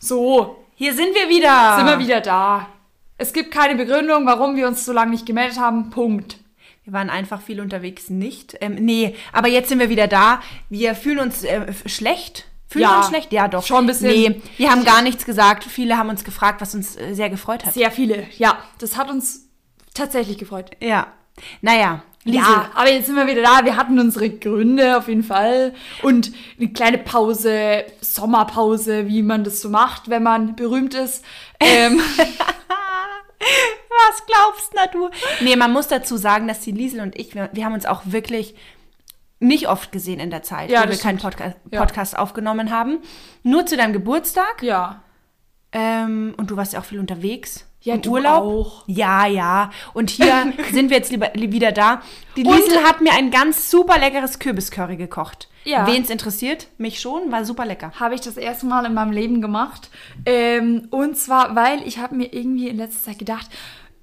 So, Hier sind wir wieder. sind wir wieder da. Es gibt keine Begründung, warum wir uns so lange nicht gemeldet haben. Punkt. Wir waren einfach viel unterwegs, nicht? Ähm, nee, aber jetzt sind wir wieder da. Wir fühlen uns äh, schlecht. Fühlen Ja, wir uns schlecht? Ja, doch. schon ein bisschen. Nee, wir haben gar nichts gesagt. Viele haben uns gefragt, was uns äh, sehr gefreut hat. Sehr viele. Ja, das hat uns tatsächlich gefreut. Ja. Naja, Liesel. Ja, aber jetzt sind wir wieder da. Wir hatten unsere Gründe auf jeden Fall. Und eine kleine Pause, Sommerpause, wie man das so macht, wenn man berühmt ist. Ähm, Was glaubst na du? Nee, man muss dazu sagen, dass die Liesel und ich, wir, wir haben uns auch wirklich nicht oft gesehen in der Zeit, Ja, wo wir keinen. Podca Ja. Podcast aufgenommen haben. Nur zu deinem Geburtstag. ja. Ähm, und du warst ja auch viel unterwegs. Ja, du Urlaub. auch. Ja, ja. Und hier sind wir jetzt lieber, li- wieder da. Die Und- Liesel hat mir ein ganz super leckeres Kürbiscurry gekocht. Ja. Wen es interessiert? Mich schon, war super lecker. habe ich das erste Mal in meinem Leben gemacht. Ähm, und zwar, weil ich habe mir irgendwie in letzter Zeit gedacht,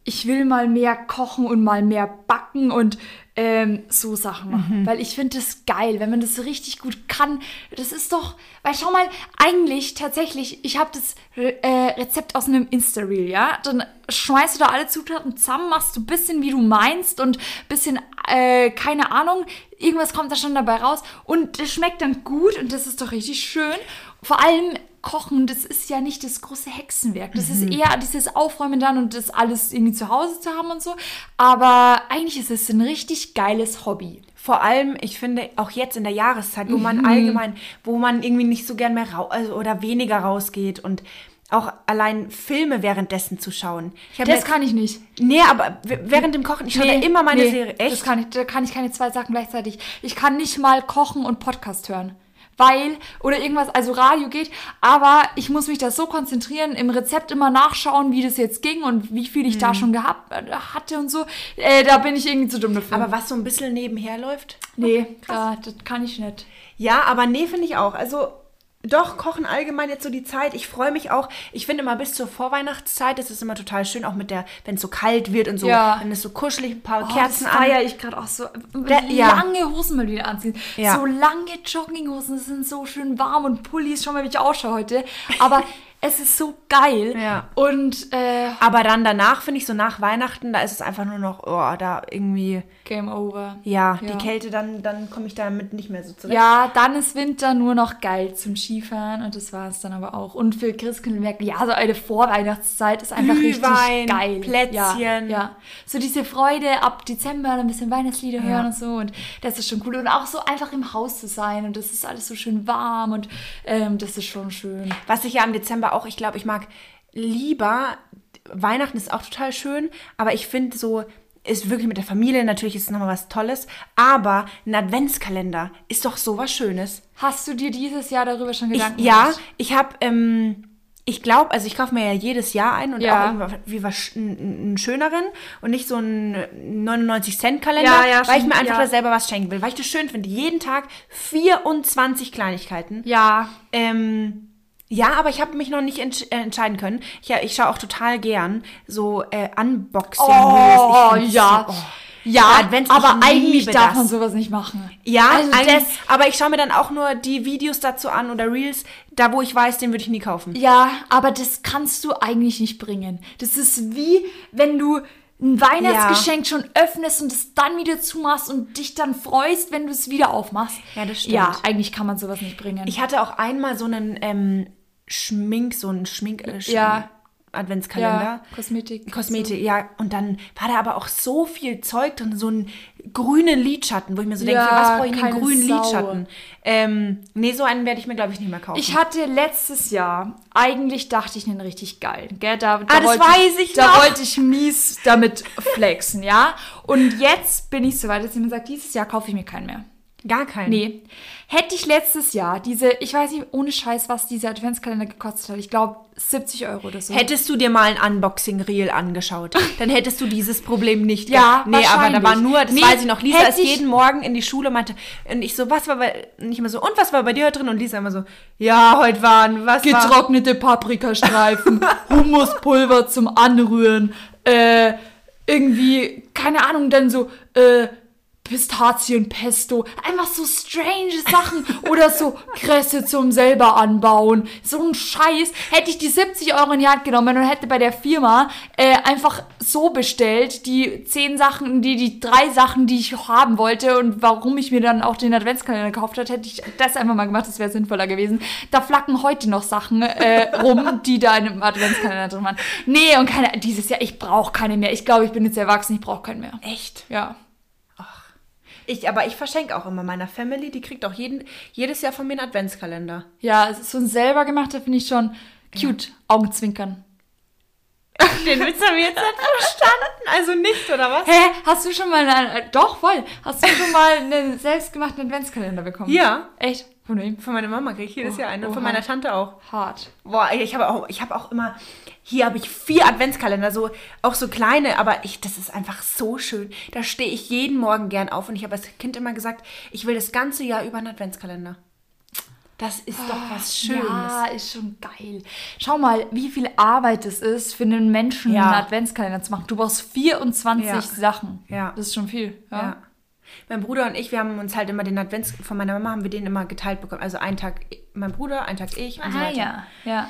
ich will mal mehr kochen und mal mehr backen und ähm, so Sachen machen. Weil ich finde das geil, wenn man das so richtig gut kann. Das ist doch, weil schau mal, eigentlich tatsächlich, ich habe das Re äh, Rezept aus einem Insta-Reel, ja? Dann schmeißt du da alle Zutaten zusammen, machst du ein bisschen, wie du meinst und bisschen, äh, keine Ahnung, irgendwas kommt da schon dabei raus und das schmeckt dann gut und das ist doch richtig schön. Vor allem Kochen, das ist ja nicht das große Hexenwerk. Das ist eher dieses Aufräumen dann und das alles irgendwie zu Hause zu haben und so. Aber eigentlich ist es ein richtig geiles Hobby. Vor allem, ich finde, auch jetzt in der Jahreszeit, wo Mhm. man allgemein, wo man irgendwie nicht so gern mehr raus also, oder weniger rausgeht und auch allein Filme währenddessen zu schauen. Das kann ich nicht. Nee, aber während dem Kochen, ich schaue da immer meine nee, Serie. Echt? Das kann ich, da kann ich keine zwei Sachen gleichzeitig. Ich kann nicht mal kochen und Podcast hören. Weil, oder irgendwas, also Radio geht, aber ich muss mich da so konzentrieren, im Rezept immer nachschauen, wie das jetzt ging und wie viel ich da schon gehabt äh, hatte und so. Äh, da bin ich irgendwie zu dumm dafür. aber was so ein bisschen nebenher läuft? nee, da, das kann ich nicht. Ja, aber nee, finde ich auch. Also doch, Kochen allgemein jetzt so die Zeit. Ich freue mich auch. Ich finde immer bis zur Vorweihnachtszeit ist es immer total schön, auch mit der, wenn es so kalt wird und so, Ja. dann ist so kuschelig, ein paar Oh, Kerzen das an. feiere ich gerade auch so. Da- ja. Lange Hosen mal wieder anziehen. Ja. So lange Jogginghosen, das sind so schön warm und Pullis, schon mal, wie ich ausschaue heute. Aber es ist so geil. Ja. Und äh, Aber dann danach, finde ich, so nach Weihnachten, da ist es einfach nur noch, oh, da irgendwie, Game over. ja, Ja. die Kälte, dann, dann komme ich damit nicht mehr so zurecht. Ja, dann ist Winter nur noch geil zum Skifahren und das war es dann aber auch. Und für Christkindlmerk, ja, so eine Vorweihnachtszeit ist einfach Glühwein, richtig geil. Plätzchen. Ja, ja. So diese Freude ab Dezember, ein bisschen Weihnachtslieder hören und so und das ist schon cool. Und auch so einfach im Haus zu sein und das ist alles so schön warm und ähm, das ist schon schön. Was ich ja im Dezember auch, ich glaube, ich mag lieber, Weihnachten ist auch total schön, aber ich finde so, ist wirklich mit der Familie, natürlich ist es nochmal was Tolles, aber ein Adventskalender ist doch so was Schönes. Hast du dir dieses Jahr darüber schon Ich, Gedanken ja, gemacht? ich habe, ähm, ich glaube, also ich kaufe mir ja jedes Jahr ein und Ja. auch irgendwie was, einen, einen schöneren und nicht so einen 99 Cent Kalender, Ja, ja, weil ich mir einfach ja. da selber was schenken will, weil ich das schön finde. Jeden Tag 24 Kleinigkeiten. Ja, Ähm, ja, aber ich habe mich noch nicht entsch äh, entscheiden können. Ich, ja, ich schaue auch total gern so äh, unboxing Oh, find's ja. So, oh. ja, Advents- aber ich eigentlich darf das. man sowas nicht machen. Ja, Also das- aber ich schaue mir dann auch nur die Videos dazu an oder Reels, da wo ich weiß, den würde ich nie kaufen. Ja, aber das kannst du eigentlich nicht bringen. Das ist wie, wenn du ein Weihnachtsgeschenk schon öffnest und es dann wieder zumachst und dich dann freust, wenn du es wieder aufmachst. Ja, das stimmt. Ja, eigentlich kann man sowas nicht bringen. Ich hatte auch einmal so einen ähm, Schmink, so einen Schmink äh, Sch Ja. Adventskalender. ja, Kosmetik. Kosmetik, ja. Und dann war da aber auch so viel Zeug drin, so einen grünen Lidschatten, wo ich mir so denke, Ja, was brauche ich einen grünen Sau. Lidschatten? Ähm, nee, so einen werde ich mir, glaube ich, nicht mehr kaufen. Ich hatte letztes Jahr, eigentlich dachte ich einen richtig geilen, gell? Da, da Ah, das weiß ich Da noch. wollte ich mies damit flexen, ja? Und jetzt bin ich so weit, dass jemand sagt, dieses Jahr kaufe ich mir keinen mehr. Gar keinen. Nee. Hätte ich letztes Jahr diese, ich weiß nicht, ohne Scheiß, was dieser Adventskalender gekostet hat. Ich glaube 70 Euro oder so. Hättest du dir mal ein Unboxing-Reel angeschaut, dann hättest du dieses Problem nicht Ja. Nee, aber da war nur, das Nee, weiß ich noch, Lisa ist jeden Morgen in die Schule und meinte, und ich so, was war bei, nicht immer so, und was war bei dir heute drin? Und Lisa immer so, ja, heute waren, was war? Getrocknete Paprikastreifen, Humuspulver zum Anrühren, äh, irgendwie, keine Ahnung, dann so, äh, Pistazienpesto, einfach so strange Sachen oder so Kresse zum selber anbauen. So ein Scheiß. Hätte ich die 70 Euro in die Hand genommen und hätte bei der Firma äh, einfach so bestellt, die zehn Sachen, die, die drei Sachen, die ich haben wollte und warum ich mir dann auch den Adventskalender gekauft habe, hätte ich das einfach mal gemacht, das wäre sinnvoller gewesen. Da flacken heute noch Sachen äh, rum, die da in einem Adventskalender drin waren. Nee, und keine, dieses Jahr, ich brauche keine mehr. Ich glaube, ich bin jetzt erwachsen, ich brauche keinen mehr. Echt? Ja. Ich, aber ich verschenke auch immer meiner Family, die kriegt auch jeden, jedes Jahr von mir einen Adventskalender. Ja, es ist so ein selber gemachter, finde ich schon cute. Augenzwinkern. Den Witz haben wir jetzt nicht verstanden. Also nicht, oder was? Hä? Hast du schon mal einen, äh, doch, voll. Hast du schon mal einen selbstgemachten Adventskalender bekommen? Ja. Echt? Von wem? Von meiner Mama kriege ich jedes Oh, Jahr einen. Und von meiner Tante auch. Hart. Boah, ich habe auch, ich habe auch immer, hier habe ich vier Adventskalender, so, auch so kleine, aber ich, das ist einfach so schön. Da stehe ich jeden Morgen gern auf und ich habe als Kind immer gesagt, ich will das ganze Jahr über einen Adventskalender. Das ist doch was Schönes. Ja, ist schon geil. Schau mal, wie viel Arbeit es ist, für einen Menschen Ja. einen Adventskalender zu machen. Du brauchst 24 Ja. Sachen. Ja. Das ist schon viel. Ja. Ja. Mein Bruder und ich, wir haben uns halt immer den Advents, von meiner Mama haben wir den immer geteilt bekommen. Also einen Tag mein Bruder, einen Tag ich und so Ah, weiter. ja. Ja.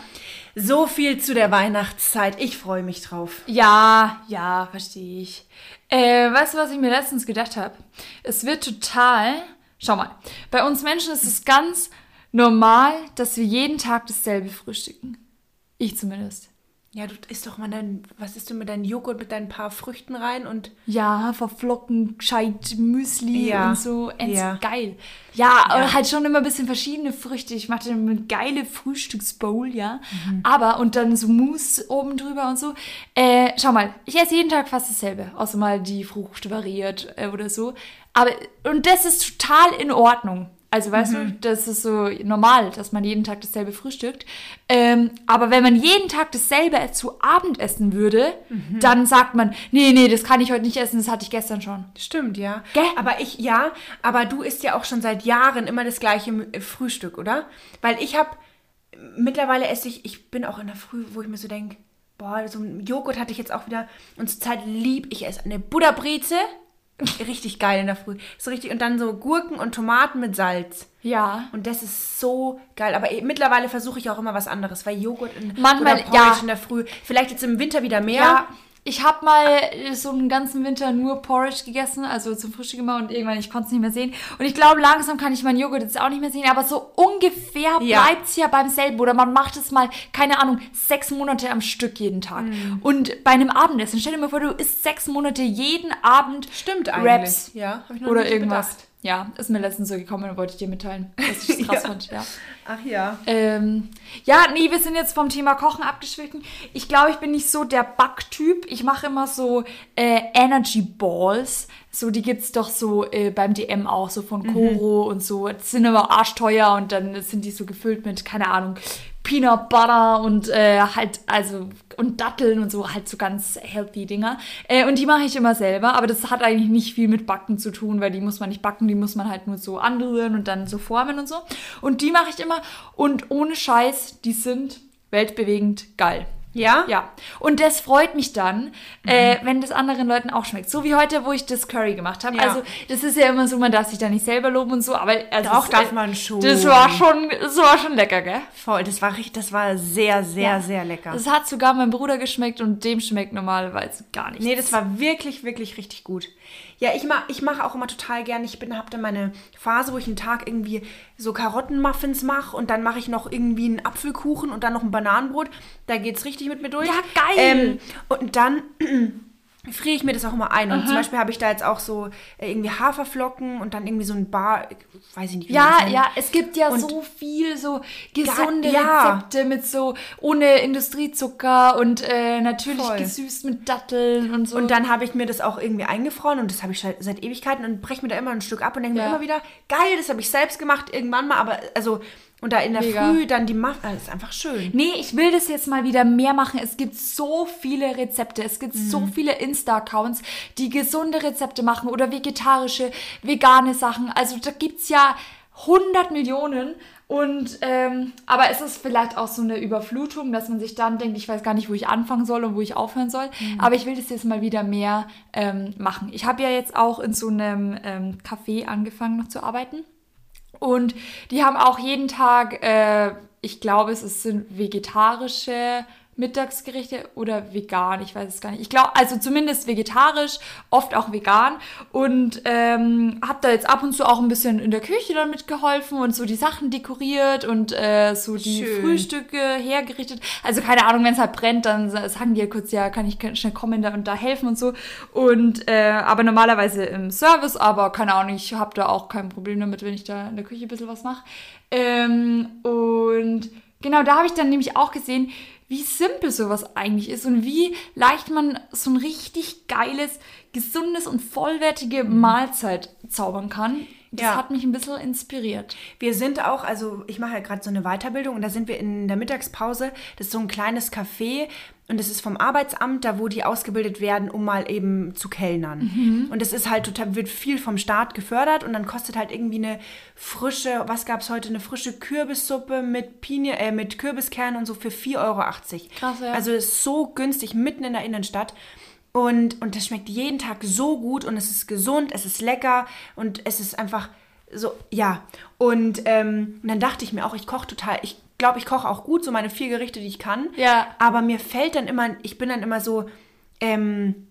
So viel zu der Weihnachtszeit. Ich freue mich drauf. Ja, ja, verstehe ich. Äh, weißt du, was ich mir letztens gedacht habe? Es wird total. Schau mal, bei uns Menschen ist es ganz normal, dass wir jeden Tag dasselbe frühstücken. Ich zumindest. Ja, du isst doch mal dein, was isst du mit deinem Joghurt mit deinen paar Früchten rein und Ja, Haferflocken, gescheit Müsli Ja. und so. Ends Ja. geil. Ja, aber halt schon immer ein bisschen verschiedene Früchte. Ich mache dann eine geile Frühstücksbowl, ja. Mhm. Aber, und dann so Mousse oben drüber und so. Äh, schau mal, ich esse jeden Tag fast dasselbe. Außer mal die Frucht variiert äh, oder so. Aber, und das ist total in Ordnung. Also weißt Mhm. du, das ist so normal, dass man jeden Tag dasselbe frühstückt. Ähm, aber wenn man jeden Tag dasselbe zu Abend essen würde, Mhm. dann sagt man, nee, nee, das kann ich heute nicht essen, das hatte ich gestern schon. Stimmt, ja. Gell? Aber ich, ja, aber du isst ja auch schon seit Jahren immer das gleiche M- Frühstück, oder? Weil ich habe, mittlerweile esse ich, ich bin auch in der Früh, wo ich mir so denke, boah, so ein Joghurt hatte ich jetzt auch wieder. Und zur Zeit lieb ich es. Eine Butterbreze, richtig geil in der Früh. So richtig, und dann so Gurken und Tomaten mit Salz. Ja. Und das ist so geil. Aber eh, mittlerweile versuche ich auch immer was anderes, weil Joghurt in, Manchmal, oder Porridge ja. in der Früh, vielleicht jetzt im Winter wieder mehr. Ja, ich habe mal so einen ganzen Winter nur Porridge gegessen, also zum Frühstück immer und irgendwann, ich konnte es nicht mehr sehen. Und ich glaube, langsam kann ich meinen Joghurt jetzt auch nicht mehr sehen, aber so ungefähr Ja. bleibt es ja beim selben. Oder man macht es mal, keine Ahnung, sechs Monate am Stück jeden Tag. Mhm. Und bei einem Abendessen, stell dir mal vor, du isst sechs Monate jeden Abend Stimmt eigentlich. Raps Ja, hab ich noch oder irgendwas. bedacht. Ja, ist mir letztens so gekommen und wollte ich dir mitteilen, dass ich das krass Ja. fand. Ja. Ach ja. Ähm, ja, nee, wir sind jetzt vom Thema Kochen abgeschwiffen. Ich glaube, ich bin nicht so der Backtyp. Ich mache immer so äh, Energy Balls. So, die gibt's doch so äh, beim DM auch, so von Koro und so. Die sind immer arschteuer und dann sind die so gefüllt mit, keine Ahnung, Peanut Butter und äh, halt, also, und Datteln und so, halt so ganz healthy Dinger. Äh, und die mache ich immer selber, aber das hat eigentlich nicht viel mit Backen zu tun, weil die muss man nicht backen, die muss man halt nur so anrühren und dann so formen und so. Und die mache ich immer und ohne Scheiß, die sind weltbewegend geil. Ja? Ja, und das freut mich dann, äh, wenn das anderen Leuten auch schmeckt. So wie heute, wo ich das Curry gemacht habe. Ja. Also, das ist ja immer so, man darf sich da nicht selber loben und so, aber also Doch, es- darf man schon. Das war schon, das war schon lecker, gell? Voll, das war richtig, das war sehr, sehr, Ja. sehr lecker. Das hat sogar meinem Bruder geschmeckt und dem schmeckt normalerweise gar nicht. nee, das war wirklich, wirklich richtig gut. Ja, ich mache ich mach auch immer total gern. Ich bin, habe dann meine Phase, wo ich einen Tag irgendwie so Karottenmuffins mache und dann mache ich noch irgendwie einen Apfelkuchen und dann noch ein Bananenbrot. Da geht's richtig mit mir durch. Ja, geil. Ähm, und dann friere ich mir das auch immer ein. Und zum Beispiel habe ich da jetzt auch so äh, irgendwie Haferflocken und dann irgendwie so ein Bar, weiß ich nicht, wie das Ja, nennt. ja, es gibt ja Und- so viel so gesunde ja. Rezepte mit so ohne Industriezucker und äh, natürlich Voll. gesüßt mit Datteln und so. Und dann habe ich mir das auch irgendwie eingefroren und das habe ich seit, seit Ewigkeiten und breche mir da immer ein Stück ab und denke Ja. mir immer wieder, geil, das habe ich selbst gemacht irgendwann mal, aber also, und da in der Mega. Früh dann die Muffins, das ist einfach schön. Nee, ich will das jetzt mal wieder mehr machen. Es gibt so viele Rezepte. Es gibt Mhm. so viele Insta-Accounts, die gesunde Rezepte machen oder vegetarische, vegane Sachen. Also da gibt's ja 100 Millionen Und ähm, aber es ist vielleicht auch so eine Überflutung, dass man sich dann denkt, ich weiß gar nicht, wo ich anfangen soll und wo ich aufhören soll. Aber ich will das jetzt mal wieder mehr ähm, machen. Ich habe ja jetzt auch in so einem ähm, Café angefangen noch zu arbeiten. Und die haben auch jeden Tag, äh, ich glaube, es sind vegetarische Mittagsgerichte oder vegan, ich weiß es gar nicht. Ich glaube, also zumindest vegetarisch, oft auch vegan. Und ähm, habe da jetzt ab und zu auch ein bisschen in der Küche dann mitgeholfen und so die Sachen dekoriert und äh, so die Schön. Frühstücke hergerichtet. Also keine Ahnung, wenn es halt brennt, dann sagen die ja kurz, ja, kann ich schnell kommen da und da helfen und so. Und äh, aber normalerweise im Service, aber keine Ahnung, ich habe da auch kein Problem damit, wenn ich da in der Küche ein bisschen was mache. Ähm, und genau, da habe ich dann nämlich auch gesehen, wie simpel sowas eigentlich ist und wie leicht man so ein richtig geiles, gesundes und vollwertige Mahlzeit zaubern kann. Das Ja. hat mich ein bisschen inspiriert. Wir sind auch, also ich mache ja gerade so eine Weiterbildung und da sind wir in der Mittagspause. Das ist so ein kleines Café und das ist vom Arbeitsamt, da wo die ausgebildet werden, um mal eben zu kellnern. Und das ist halt total, wird viel vom Staat gefördert und dann kostet halt irgendwie eine frische, was gab es heute, eine frische Kürbissuppe mit Pinie, äh, mit Kürbiskernen und so für 4,80 Euro. Krass, ja. Also ist so günstig, mitten in der Innenstadt. Und, und das schmeckt jeden Tag so gut und es ist gesund, es ist lecker und es ist einfach so, ja. Und, ähm, und dann dachte ich mir auch, ich koche total, ich glaube, ich koche auch gut, so meine vier Gerichte, die ich kann. Ja. Aber mir fällt dann immer, ich bin dann immer so, ähm,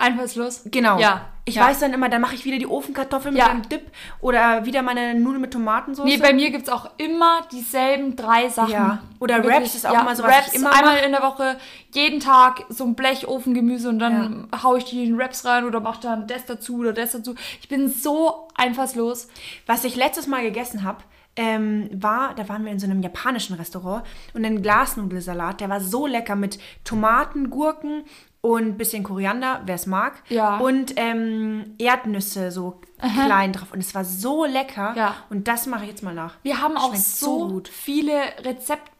Einfallslos. genau. Ja. Ich ja. weiß dann immer, dann mache ich wieder die Ofenkartoffeln Ja. mit einem Dip oder wieder meine Nudeln mit Tomatensauce. Nee, bei mir gibt es auch immer dieselben drei Sachen. Ja. Oder Wraps ist auch immer so, was Wraps ich immer einmal mach. in der Woche, jeden Tag so ein Blech Ofengemüse und dann hau ich die in Wraps rein oder mach dann das dazu oder das dazu. Ich bin so einfallslos. Was ich letztes Mal gegessen habe, ähm, war, da waren wir in so einem japanischen Restaurant und ein Glasnudelsalat, der war so lecker mit Tomaten, Gurken und bisschen Koriander, wer es mag. Ja. Und ähm, Erdnüsse so klein drauf. Und es war so lecker. Ja. Und das mache ich jetzt mal nach. Wir haben auch Schmeckt so, so gut. viele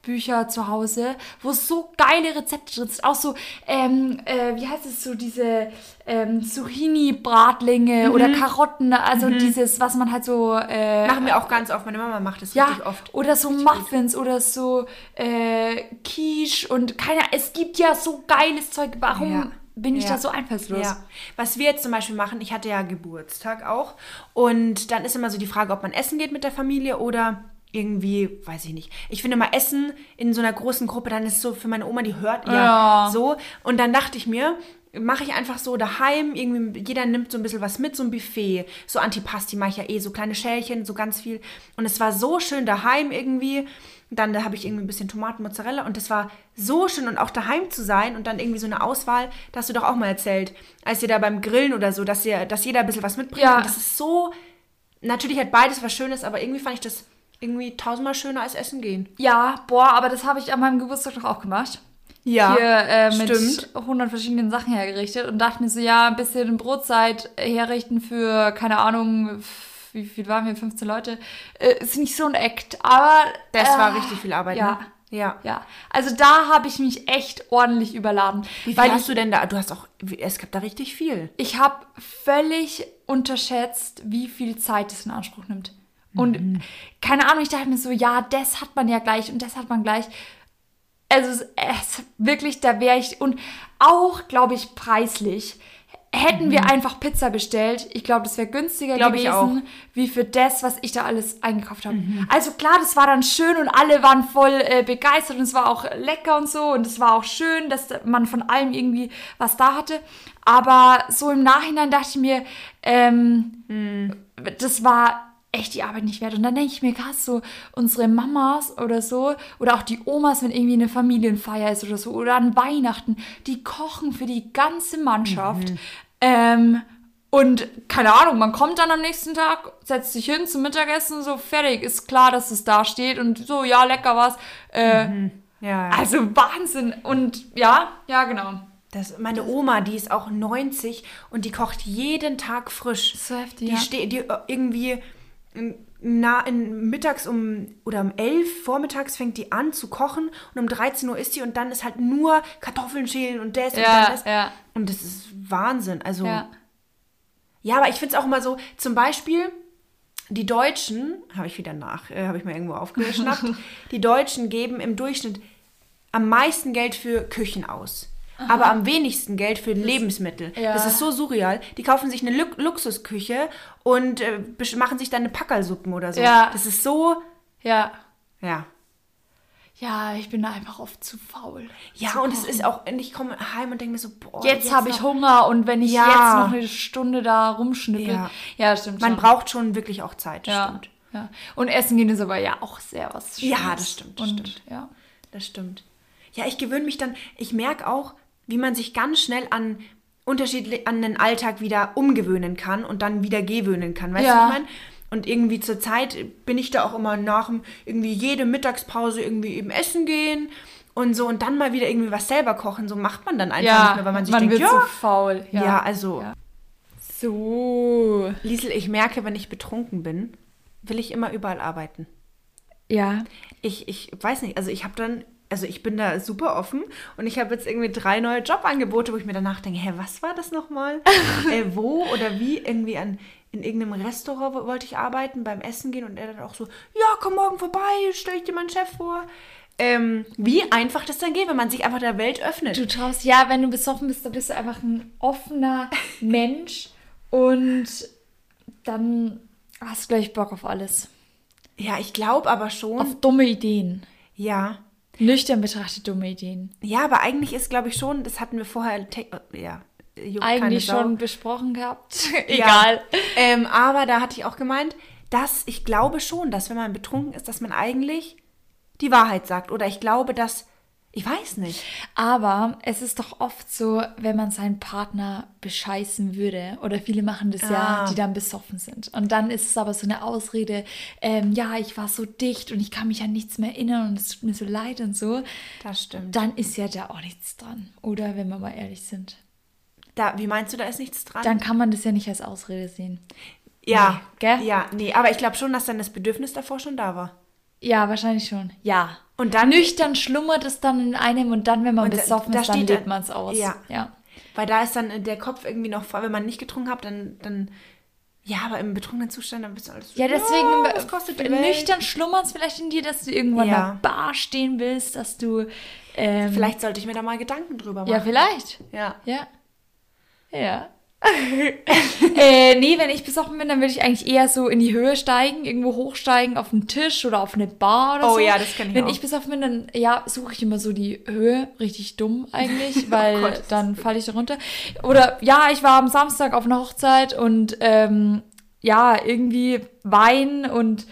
Rezeptbücher zu Hause, wo so geile Rezepte drin sind. Auch so, ähm, äh, wie heißt es so, diese ähm, Zucchini-Bratlinge Mhm. oder Karotten, also dieses, was man halt so äh, Machen wir auch ganz oft. Meine Mama macht das Ja, richtig oft. oder so Muffins oder so äh, Quiche und keine es gibt ja so geiles Zeug. Warum Ja. bin ich Ja. da so einfallslos? Ja. Was wir jetzt zum Beispiel machen, ich hatte ja Geburtstag auch. Und dann ist immer so die Frage, ob man essen geht mit der Familie oder irgendwie, weiß ich nicht. Ich finde mal Essen in so einer großen Gruppe, dann ist so für meine Oma, die hört ja, Ja. so. Und dann dachte ich mir, mache ich einfach so daheim, irgendwie, jeder nimmt so ein bisschen was mit, so ein Buffet. So Antipasti mache ich ja eh, so kleine Schälchen, so ganz viel. Und es war so schön daheim irgendwie. Dann da habe ich irgendwie ein bisschen Tomaten, Mozzarella und das war so schön und auch daheim zu sein und dann irgendwie so eine Auswahl, das hast du doch auch mal erzählt, als ihr da beim Grillen oder so, dass ihr, dass jeder ein bisschen was mitbringt. Ja. Und das ist so, natürlich hat beides was Schönes, aber irgendwie fand ich das irgendwie tausendmal schöner als Essen gehen. Ja, boah, aber das habe ich an meinem Geburtstag doch auch gemacht. Ja, Hier äh, mit stimmt. 100 verschiedenen Sachen hergerichtet und dachte mir so, ja, ein bisschen Brotzeit herrichten für, keine Ahnung, wie viel waren wir, 15 Leute, äh, ist nicht so ein Act, aber... Das äh, war richtig viel Arbeit, ja. ne? Ja. Ja, also da habe ich mich echt ordentlich überladen. Wie viel hast ich, du denn da? Du hast auch, es gab da richtig viel. ich habe völlig unterschätzt, wie viel Zeit es in Anspruch nimmt. Und Mhm. keine Ahnung, ich dachte mir so, ja, das hat man ja gleich und das hat man gleich. Also es, es wirklich, da wäre ich und auch, glaube ich, preislich. Hätten wir einfach Pizza bestellt, ich glaube, das wäre günstiger Mhm. Glaub gewesen, wie für das, was ich da alles eingekauft habe. Also klar, das war dann schön und alle waren voll äh, begeistert und es war auch lecker und so und es war auch schön, dass man von allem irgendwie was da hatte. Aber so im Nachhinein dachte ich mir, ähm, das war echt die Arbeit nicht wert. Und dann denke ich mir, krass, so unsere Mamas oder so, oder auch die Omas, wenn irgendwie eine Familienfeier ist oder so, oder an Weihnachten, die kochen für die ganze Mannschaft. Ähm, und keine Ahnung, man kommt dann am nächsten Tag, setzt sich hin zum Mittagessen, so fertig, ist klar, dass es da steht und so, ja, lecker was. Äh, Ja, ja. Also Wahnsinn. Und ja, ja, genau. Das, meine Oma, die ist auch 90 und die kocht jeden Tag frisch. So heftig, Die ja. steht die äh, irgendwie na, in, mittags um oder um 11 vormittags fängt die an zu kochen und um 13 Uhr isst die und dann ist halt nur Kartoffeln schälen und das und Ja, dann das. ja. Und das ist Wahnsinn. Also Ja. ja, aber ich finde es auch immer so, zum Beispiel, die Deutschen, habe ich wieder nach, äh, habe ich mir irgendwo aufgeschnappt, die Deutschen geben im Durchschnitt am meisten Geld für Küchen aus. Aber am wenigsten Geld für Lebensmittel. ja. Das ist so surreal. Die kaufen sich eine Lu Luxusküche und äh, machen sich dann eine Packersuppen oder so. Ja. Das ist so, Ja. ja. Ja, ich bin da einfach oft zu faul. Ja, zu und es ist auch, ich komme heim und denke mir so, boah. Jetzt habe ich Hunger und wenn ich Ja. jetzt noch eine Stunde da rumschnippel. Ja. Ja, stimmt. Man schon. braucht schon wirklich auch Zeit, das ja. stimmt. Ja. Und Essen gehen ist aber ja auch sehr was Ja, Schönes. das stimmt, das und, stimmt. Ja. Das stimmt. Ja, ich gewöhne mich dann, ich merke auch, wie man sich ganz schnell an unterschiedlich an den Alltag wieder umgewöhnen kann und dann wieder gewöhnen kann. Weißt du, Ja. was ich meine? Und irgendwie zur Zeit bin ich da auch immer nach irgendwie jede Mittagspause irgendwie eben essen gehen und so und dann mal wieder irgendwie was selber kochen. So macht man dann einfach Ja, nicht mehr, weil man sich denkt, wird ja, so faul. Ja, ja, also. So. Liesel, ich merke, wenn ich betrunken bin, will ich immer überall arbeiten. Ja. ich, ich weiß nicht, also ich habe dann, also ich bin da super offen und ich habe jetzt irgendwie drei neue Jobangebote, wo ich mir danach denke, hä, was war das nochmal? äh, wo oder wie? Irgendwie an, in irgendeinem Restaurant wo- wollte ich arbeiten, beim Essen gehen und er dann auch so, ja, komm morgen vorbei, stell ich dir meinen Chef vor. Ähm, wie einfach das dann geht, wenn man sich einfach der Welt öffnet. Du traust, ja, wenn du besoffen bist, dann bist du einfach ein offener Mensch und dann hast du gleich Bock auf alles. Ja, ich glaube aber schon, Auf dumme Ideen. ja. Nüchtern betrachtet dumme Ideen. Ja, aber eigentlich ist, glaube ich, schon, das hatten wir vorher, äh, ja, juckt Eigentlich schon besprochen gehabt. Ja. Egal. Ähm, aber da hatte ich auch gemeint, dass ich glaube schon, dass wenn man betrunken ist, dass man eigentlich die Wahrheit sagt. Oder ich glaube, dass. Ich weiß nicht. Aber es ist doch oft so, wenn man seinen Partner bescheißen würde, oder viele machen das ja, Ah. die dann besoffen sind. Und dann ist es aber so eine Ausrede, ähm, ja, ich war so dicht und ich kann mich an nichts mehr erinnern und es tut mir so leid und so. Das stimmt. Dann ist ja da auch nichts dran. Oder wenn wir mal ehrlich sind. Da, wie meinst du, da ist nichts dran? Dann kann man das ja nicht als Ausrede sehen. ja. Nee, gell? Ja, nee, aber ich glaube schon, dass dann das Bedürfnis davor schon da war. Ja, wahrscheinlich schon. Ja. Und dann- Nüchtern schlummert es dann in einem und dann, wenn man Und da- besoffen da ist, dann lebt man es aus. Ja. ja. Weil da ist dann der Kopf irgendwie noch voll. Wenn man nicht getrunken hat, dann. dann ja, aber im betrunkenen Zustand, dann bist du alles so, Ja, deswegen was kostet die Welt? nüchtern schlummert es vielleicht in dir, dass du irgendwann Ja. in der Bar stehen willst, dass du. Ähm, Vielleicht sollte ich mir da mal Gedanken drüber machen. Ja, vielleicht. Ja. Ja. Ja. äh, nee, wenn ich besoffen bin, dann würde ich eigentlich eher so in die Höhe steigen, irgendwo hochsteigen, auf einen Tisch oder auf eine Bar oder Oh so. ja, das kenn ich Wenn auch. ich besoffen bin, dann ja, suche ich immer so die Höhe, richtig dumm eigentlich, weil Oh Gott, dann falle ich da runter. Oder ja, ich war am Samstag auf einer Hochzeit und ähm, ja, irgendwie Wein und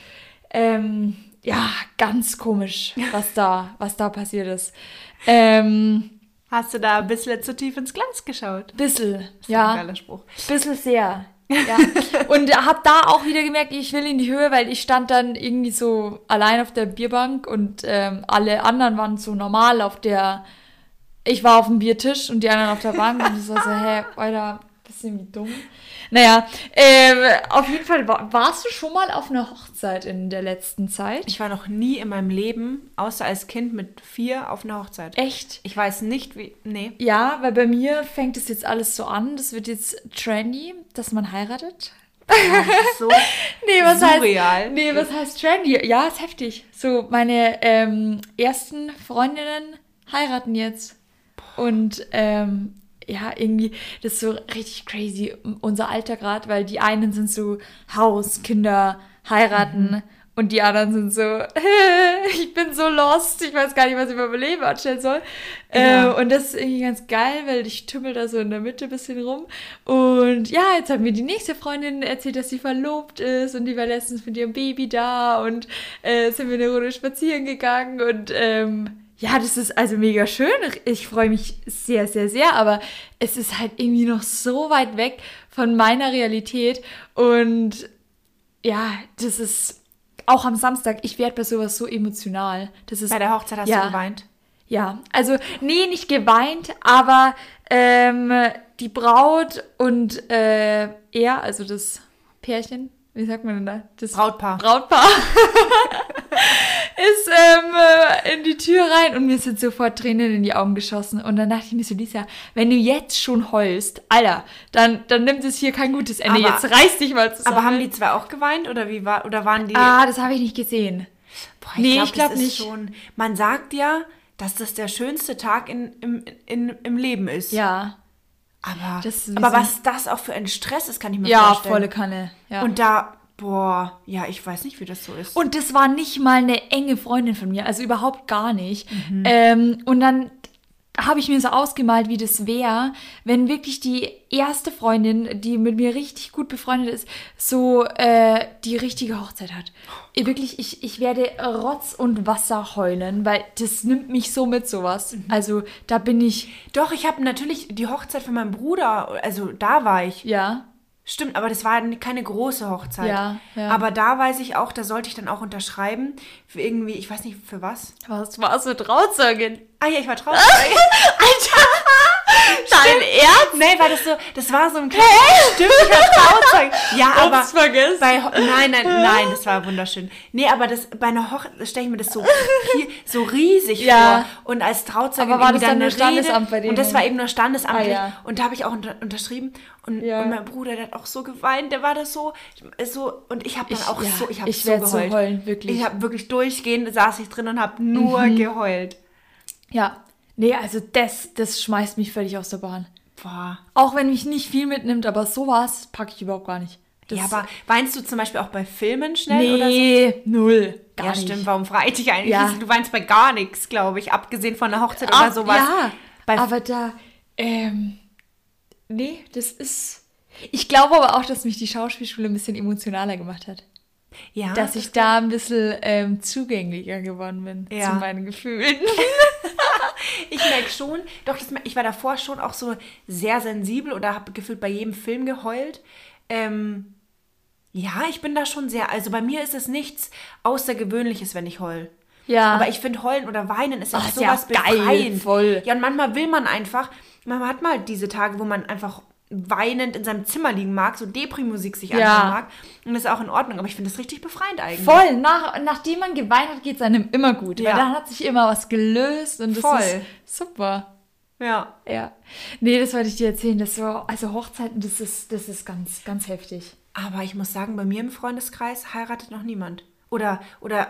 ähm, ja, ganz komisch, was da, was da passiert ist. Ähm, Hast du da ein bisschen zu tief ins Glas geschaut? Bissel, Das ja. Ist ein geiler Spruch. Bisschen sehr. Ja. Und habe da auch wieder gemerkt, ich will in die Höhe, weil ich stand dann irgendwie so allein auf der Bierbank und ähm, alle anderen waren so normal auf der. Ich war auf dem Biertisch und die anderen auf der Bank und ich war so, hä, Alter, bisschen wie dumm. Naja, ähm, auf jeden Fall, wa- warst du schon mal auf einer Hochzeit in der letzten Zeit? Ich war noch nie in meinem Leben, außer als Kind mit vier, auf einer Hochzeit. Echt? Ich weiß nicht, wie. Nee. Ja, weil bei mir fängt es jetzt alles so an. Das wird jetzt trendy, dass man heiratet. So. Nee, was Surreal. heißt Nee, was heißt trendy? Ja, ist heftig. So, meine ähm, ersten Freundinnen heiraten jetzt. Und ähm, ja, irgendwie, das ist so richtig crazy, unser Alter gerade, weil die einen sind so Haus, Kinder, heiraten und die anderen sind so, ich bin so lost, ich weiß gar nicht, was ich über mein Leben anstellen soll. Ja. Äh, und das ist irgendwie ganz geil, weil ich tümmel da so in der Mitte ein bisschen rum. Und ja, jetzt hat mir die nächste Freundin erzählt, dass sie verlobt ist und die war letztens mit ihrem Baby da und äh, sind wir eine Runde spazieren gegangen und ähm, ja, das ist also mega schön. Ich freue mich sehr, sehr, sehr, aber es ist halt irgendwie noch so weit weg von meiner Realität und ja, das ist auch am Samstag, ich werde bei sowas so emotional. Das ist Bei der Hochzeit hast Ja. du geweint. ja, also nee, nicht geweint, aber ähm, die Braut und äh, er, also das Pärchen, wie sagt man denn da? Das Brautpaar. Brautpaar. ist ähm, äh, in die Tür rein und mir sind sofort Tränen in die Augen geschossen. Und dann dachte ich mir so, Lisa, wenn du jetzt schon heulst, Alter, dann, dann nimmt es hier kein gutes Ende. Aber- jetzt reiß dich mal zusammen. Aber haben die zwei auch geweint oder wie war oder waren die? Ah, das habe ich nicht gesehen. Boah, nee, ich glaub das ist nicht. Schon, man sagt ja, dass das der schönste Tag in, im, in, im Leben ist. Ja. Aber, aber was das auch für ein Stress ist, kann ich mir Ja, vorstellen. volle Kanne. Ja. Und da, boah, ja, ich weiß nicht, wie das so ist. Und das war nicht mal eine enge Freundin von mir, also überhaupt gar nicht. Ähm, und dann habe ich mir so ausgemalt, wie das wäre, wenn wirklich die erste Freundin, die mit mir richtig gut befreundet ist, so äh, die richtige Hochzeit hat. Ich, wirklich, ich, ich werde Rotz und Wasser heulen, weil das nimmt mich so mit sowas. Also da bin ich, Doch, ich habe natürlich die Hochzeit von meinem Bruder, also da war ich. ja, Stimmt, aber das war keine große Hochzeit. Ja, ja. Aber da weiß ich auch, da sollte ich dann auch unterschreiben. Für irgendwie, ich weiß nicht für was. was war so Trauzeugin? Ah ja, ich war traurig. Dein Ernst? nee, weil das so, das war so ein kleines war Trauzeug. Ja, aber. Ups, vergessen. Bei, nein, nein, nein, das war wunderschön. Nee, aber das, bei einer Hochzeit stelle ich mir das so, viel, so riesig Ja. vor. Und als Trauzeugin Aber war das dann nur Standesamt bei denen? Und das war eben nur standesamtlich. Ah, ja. Und da habe ich auch unter, unterschrieben. Und, Ja. und mein Bruder, der hat auch so geweint, der war das so, so und ich habe dann Ich- auch ja, so, ich habe ich so werd so geheult. heulen, wirklich. Mhm. Ich habe wirklich durchgehend, saß ich drin und habe nur geheult. Ja. Nee, also das, das schmeißt mich völlig aus der Bahn. Boah. Auch wenn mich nicht viel mitnimmt, aber sowas packe ich überhaupt gar nicht. Das, ja, aber weinst du zum Beispiel auch bei Filmen schnell oder so? nee, null. Gar ja, nicht. stimmt. Warum frage ich dich eigentlich? Ja. Du weinst bei gar nichts, glaube ich. Abgesehen von der Hochzeit Ab- oder sowas. Ja, Bei, aber da, ähm, nee, das ist. Ich glaube aber auch, dass mich die Schauspielschule ein bisschen emotionaler gemacht hat. ja, dass ich da ein bisschen ähm, zugänglicher geworden bin Ja. zu meinen Gefühlen. ich merke schon, doch, das, ich war davor schon auch so sehr sensibel oder habe gefühlt bei jedem Film geheult. Ähm, ja, ich bin da schon sehr, also bei mir ist es nichts Außergewöhnliches, wenn ich heul. Ja. Aber ich finde, heulen oder weinen ist ja auch ist ja sowas geil, befreiend. voll. Ja, und manchmal will man einfach, manchmal hat man diese Tage, wo man einfach weinend in seinem Zimmer liegen mag, so Depri-Musik sich Ja. anhören mag. Und das ist auch in Ordnung, aber ich finde das richtig befreiend eigentlich. Voll, nach, nachdem man geweint hat, geht es einem immer gut. Ja. Weil dann hat sich immer was gelöst und das Voll. ist super. Ja. Ja. Nee, das wollte ich dir erzählen. Das war, also Hochzeiten, das ist, das ist ganz, ganz heftig. Aber ich muss sagen, bei mir im Freundeskreis heiratet noch niemand. Oder, oder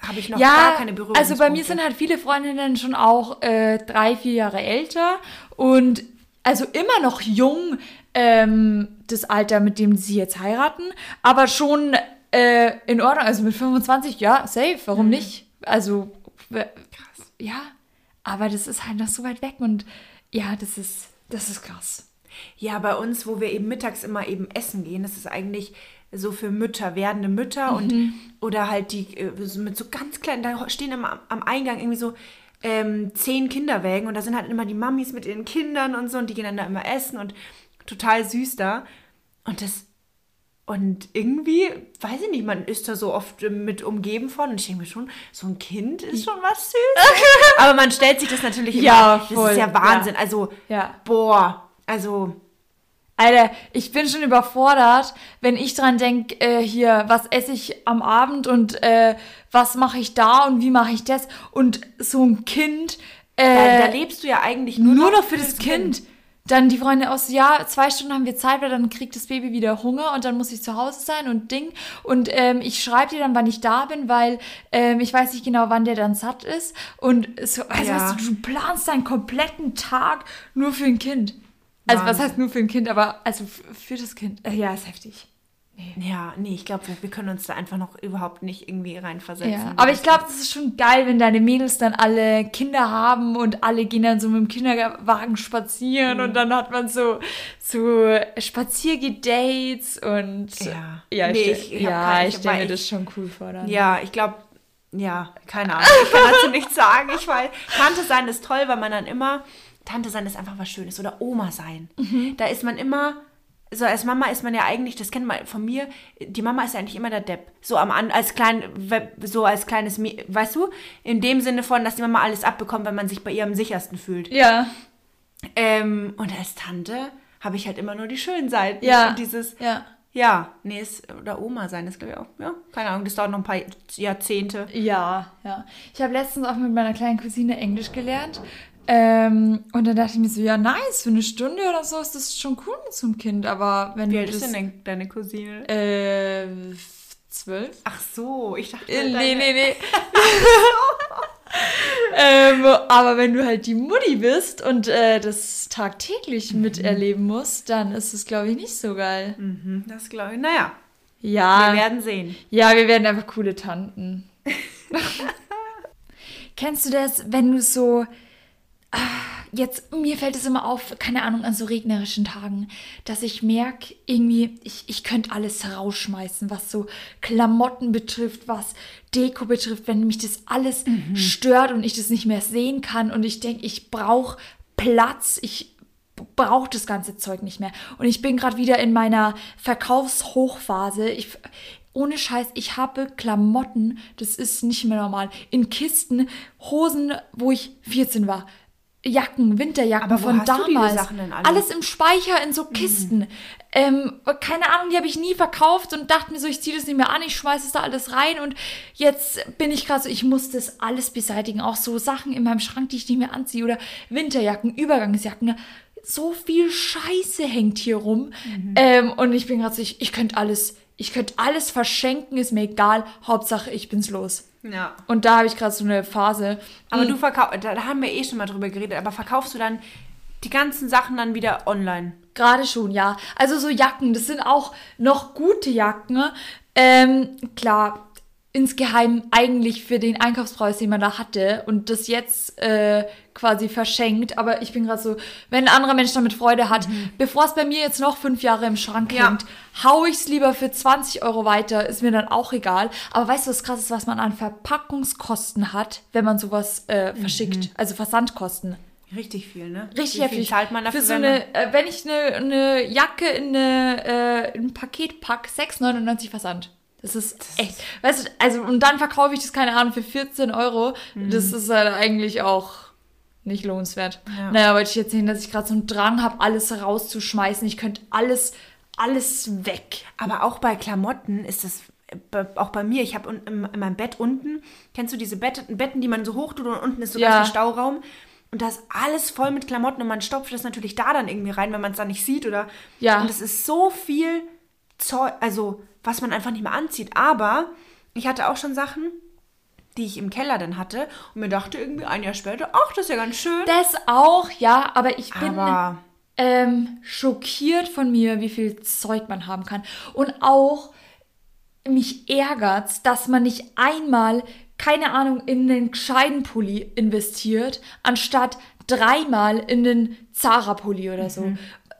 habe ich noch ja, gar keine Berührung. also bei mir sind halt viele Freundinnen schon auch äh, drei, vier Jahre älter und also immer noch jung, ähm, das Alter, mit dem sie jetzt heiraten, aber schon äh, in Ordnung, also mit 25, ja, safe, warum Mhm. nicht? Also, w- ja, aber das ist halt noch so weit weg und ja, das ist, das ist krass. Ja, bei uns, wo wir eben mittags immer eben essen gehen, das ist eigentlich so für Mütter, werdende Mütter und Mhm. oder halt die äh, mit so ganz kleinen, da stehen immer am Eingang irgendwie so ähm, zehn Kinderwägen und da sind halt immer die Mamis mit ihren Kindern und so und die gehen dann da immer essen und total süß da. Und das und irgendwie, weiß ich nicht, man ist da so oft äh, mit umgeben von und ich denke mir schon, so ein Kind ist schon was Süßes. Aber man stellt sich das natürlich immer, Ja, das voll, ist ja Wahnsinn. ja. Also, Ja. boah, also Alter, ich bin schon überfordert, wenn ich dran denke, äh, hier, was esse ich am Abend und äh, was mache ich da und wie mache ich das? Und so ein Kind, Da, äh, da lebst du ja eigentlich nur, nur noch für das Kind. Dann die Freunde aus, ja, zwei Stunden haben wir Zeit, weil dann kriegt das Baby wieder Hunger und dann muss ich zu Hause sein und Ding. Und ähm, ich schreibe dir dann, wann ich da bin, weil ähm, ich weiß nicht genau, wann der dann satt ist. Und so, also Ja. weißt du, du planst deinen kompletten Tag nur für ein Kind. Also was heißt nur für ein Kind, aber also für das Kind. Äh, ja, ist heftig. Ja, nee, ich glaube, wir, wir können uns da einfach noch überhaupt nicht irgendwie reinversetzen. Ja, aber ich glaube, das ist schon geil, wenn deine Mädels dann alle Kinder haben und alle gehen dann so mit dem Kinderwagen spazieren und dann hat man so, so Spaziergedates und Ja. ja, Nee, ich, ich- ja, keine- ich stelle mir das schon cool vor. Dann. Ja, ich glaube, ja, keine Ahnung. Ich kann dazu nichts sagen. Ich weiß, Tante sein ist toll, weil man dann immer, Tante sein ist einfach was Schönes. Oder Oma sein. Mhm. Da ist man immer, so als Mama ist man ja eigentlich, das kennt man von mir, die Mama ist ja eigentlich immer der Depp. So am An, als klein, so als kleines, weißt du? In dem Sinne von, dass die Mama alles abbekommt, wenn man sich bei ihr am sichersten fühlt. Ja, Ähm, und als Tante habe ich halt immer nur die schönen Seiten. Ja. Und dieses, ja. Ja, nee, ist, oder Oma sein, das glaube ich auch. Ja, keine Ahnung, das dauert noch ein paar Jahrzehnte. Ja, ja. Ich habe letztens auch mit meiner kleinen Cousine Englisch gelernt. Ähm, und dann dachte ich mir so, ja, nice, für eine Stunde oder so ist das schon cool mit so einem Kind. Aber wenn Wie du alt ist denn dein- deine Cousine? Äh, zwölf? Ach so, ich dachte. Äh, nee, nee, nee. ähm, aber wenn du halt die Mutti bist und äh, das tagtäglich miterleben musst, dann ist es, glaube ich, nicht so geil. Mhm, das glaube ich. Naja, Ja, wir werden sehen. ja, wir werden einfach coole Tanten. Kennst du das, wenn du so jetzt mir fällt es immer auf, keine Ahnung, an so regnerischen Tagen, dass ich merke, irgendwie, ich, ich könnte alles rausschmeißen, was so Klamotten betrifft, was Deko betrifft, wenn mich das alles stört und ich das nicht mehr sehen kann und ich denke, ich brauche Platz, ich brauche das ganze Zeug nicht mehr. Und ich bin gerade wieder in meiner Verkaufshochphase. Ich, ohne Scheiß, ich habe Klamotten, das ist nicht mehr normal. In Kisten, Hosen, wo ich 14 war. Jacken, Winterjacken Aber wo von hast du diese damals. Sachen denn alle? Alles im Speicher in so Kisten. Ähm, keine Ahnung, die habe ich nie verkauft und dachte mir so, ich ziehe das nicht mehr an, ich schmeiße es da alles rein und jetzt bin ich gerade so, ich muss das alles beseitigen. Auch so Sachen in meinem Schrank, die ich nicht mehr anziehe oder Winterjacken, Übergangsjacken. So viel Scheiße hängt hier rum. Ähm, und ich bin gerade so, ich, ich könnte alles, ich könnte alles verschenken, ist mir egal. Hauptsache, ich bin's los. Ja. Und da habe ich gerade so eine Phase. Aber du verkaufst, da, da haben wir eh schon mal drüber geredet, aber verkaufst du dann die ganzen Sachen dann wieder online? Gerade schon, ja. Also so Jacken, das sind auch noch gute Jacken. Ähm, klar, insgeheim eigentlich für den Einkaufspreis, den man da hatte und das jetzt äh, quasi verschenkt. Aber ich bin gerade so, wenn ein anderer Mensch damit Freude hat, bevor es bei mir jetzt noch fünf Jahre im Schrank Ja. hängt, hau ich es lieber für 20 Euro weiter, ist mir dann auch egal. Aber weißt du, was krass ist, was man an Verpackungskosten hat, wenn man sowas äh, verschickt? Also Versandkosten. Richtig viel, ne? Richtig Wie viel zahlt man dafür? Für so eine, äh, wenn ich eine, eine Jacke in, eine, äh, in ein Paket pack, 6,99 Versand. Das ist echt. Weißt du, also, und dann verkaufe ich das, keine Ahnung, für 14 Euro. Das ist halt eigentlich auch nicht lohnenswert. Ja. Naja, wollte ich jetzt sehen, dass ich gerade so einen Drang habe, alles rauszuschmeißen. Ich könnte alles, alles weg. Aber auch bei Klamotten ist das äh, auch bei mir. Ich habe in, in meinem Bett unten, kennst du diese Bett, Betten, die man so hoch tut und unten ist so Ja. ganz viel Stauraum. Und da ist alles voll mit Klamotten und man stopft das natürlich da dann irgendwie rein, wenn man es dann nicht sieht oder. Ja. Und es ist so viel Zeug, also was man einfach nicht mehr anzieht. Aber ich hatte auch schon Sachen, die ich im Keller dann hatte und mir dachte irgendwie ein Jahr später, ach, das ist ja ganz schön. Das auch, ja, aber ich bin. Aber ähm, schockiert von mir, wie viel Zeug man haben kann. Und auch mich ärgert's, dass man nicht einmal, keine Ahnung, in den gescheiten Pulli investiert, anstatt dreimal in den Zara-Pulli oder so.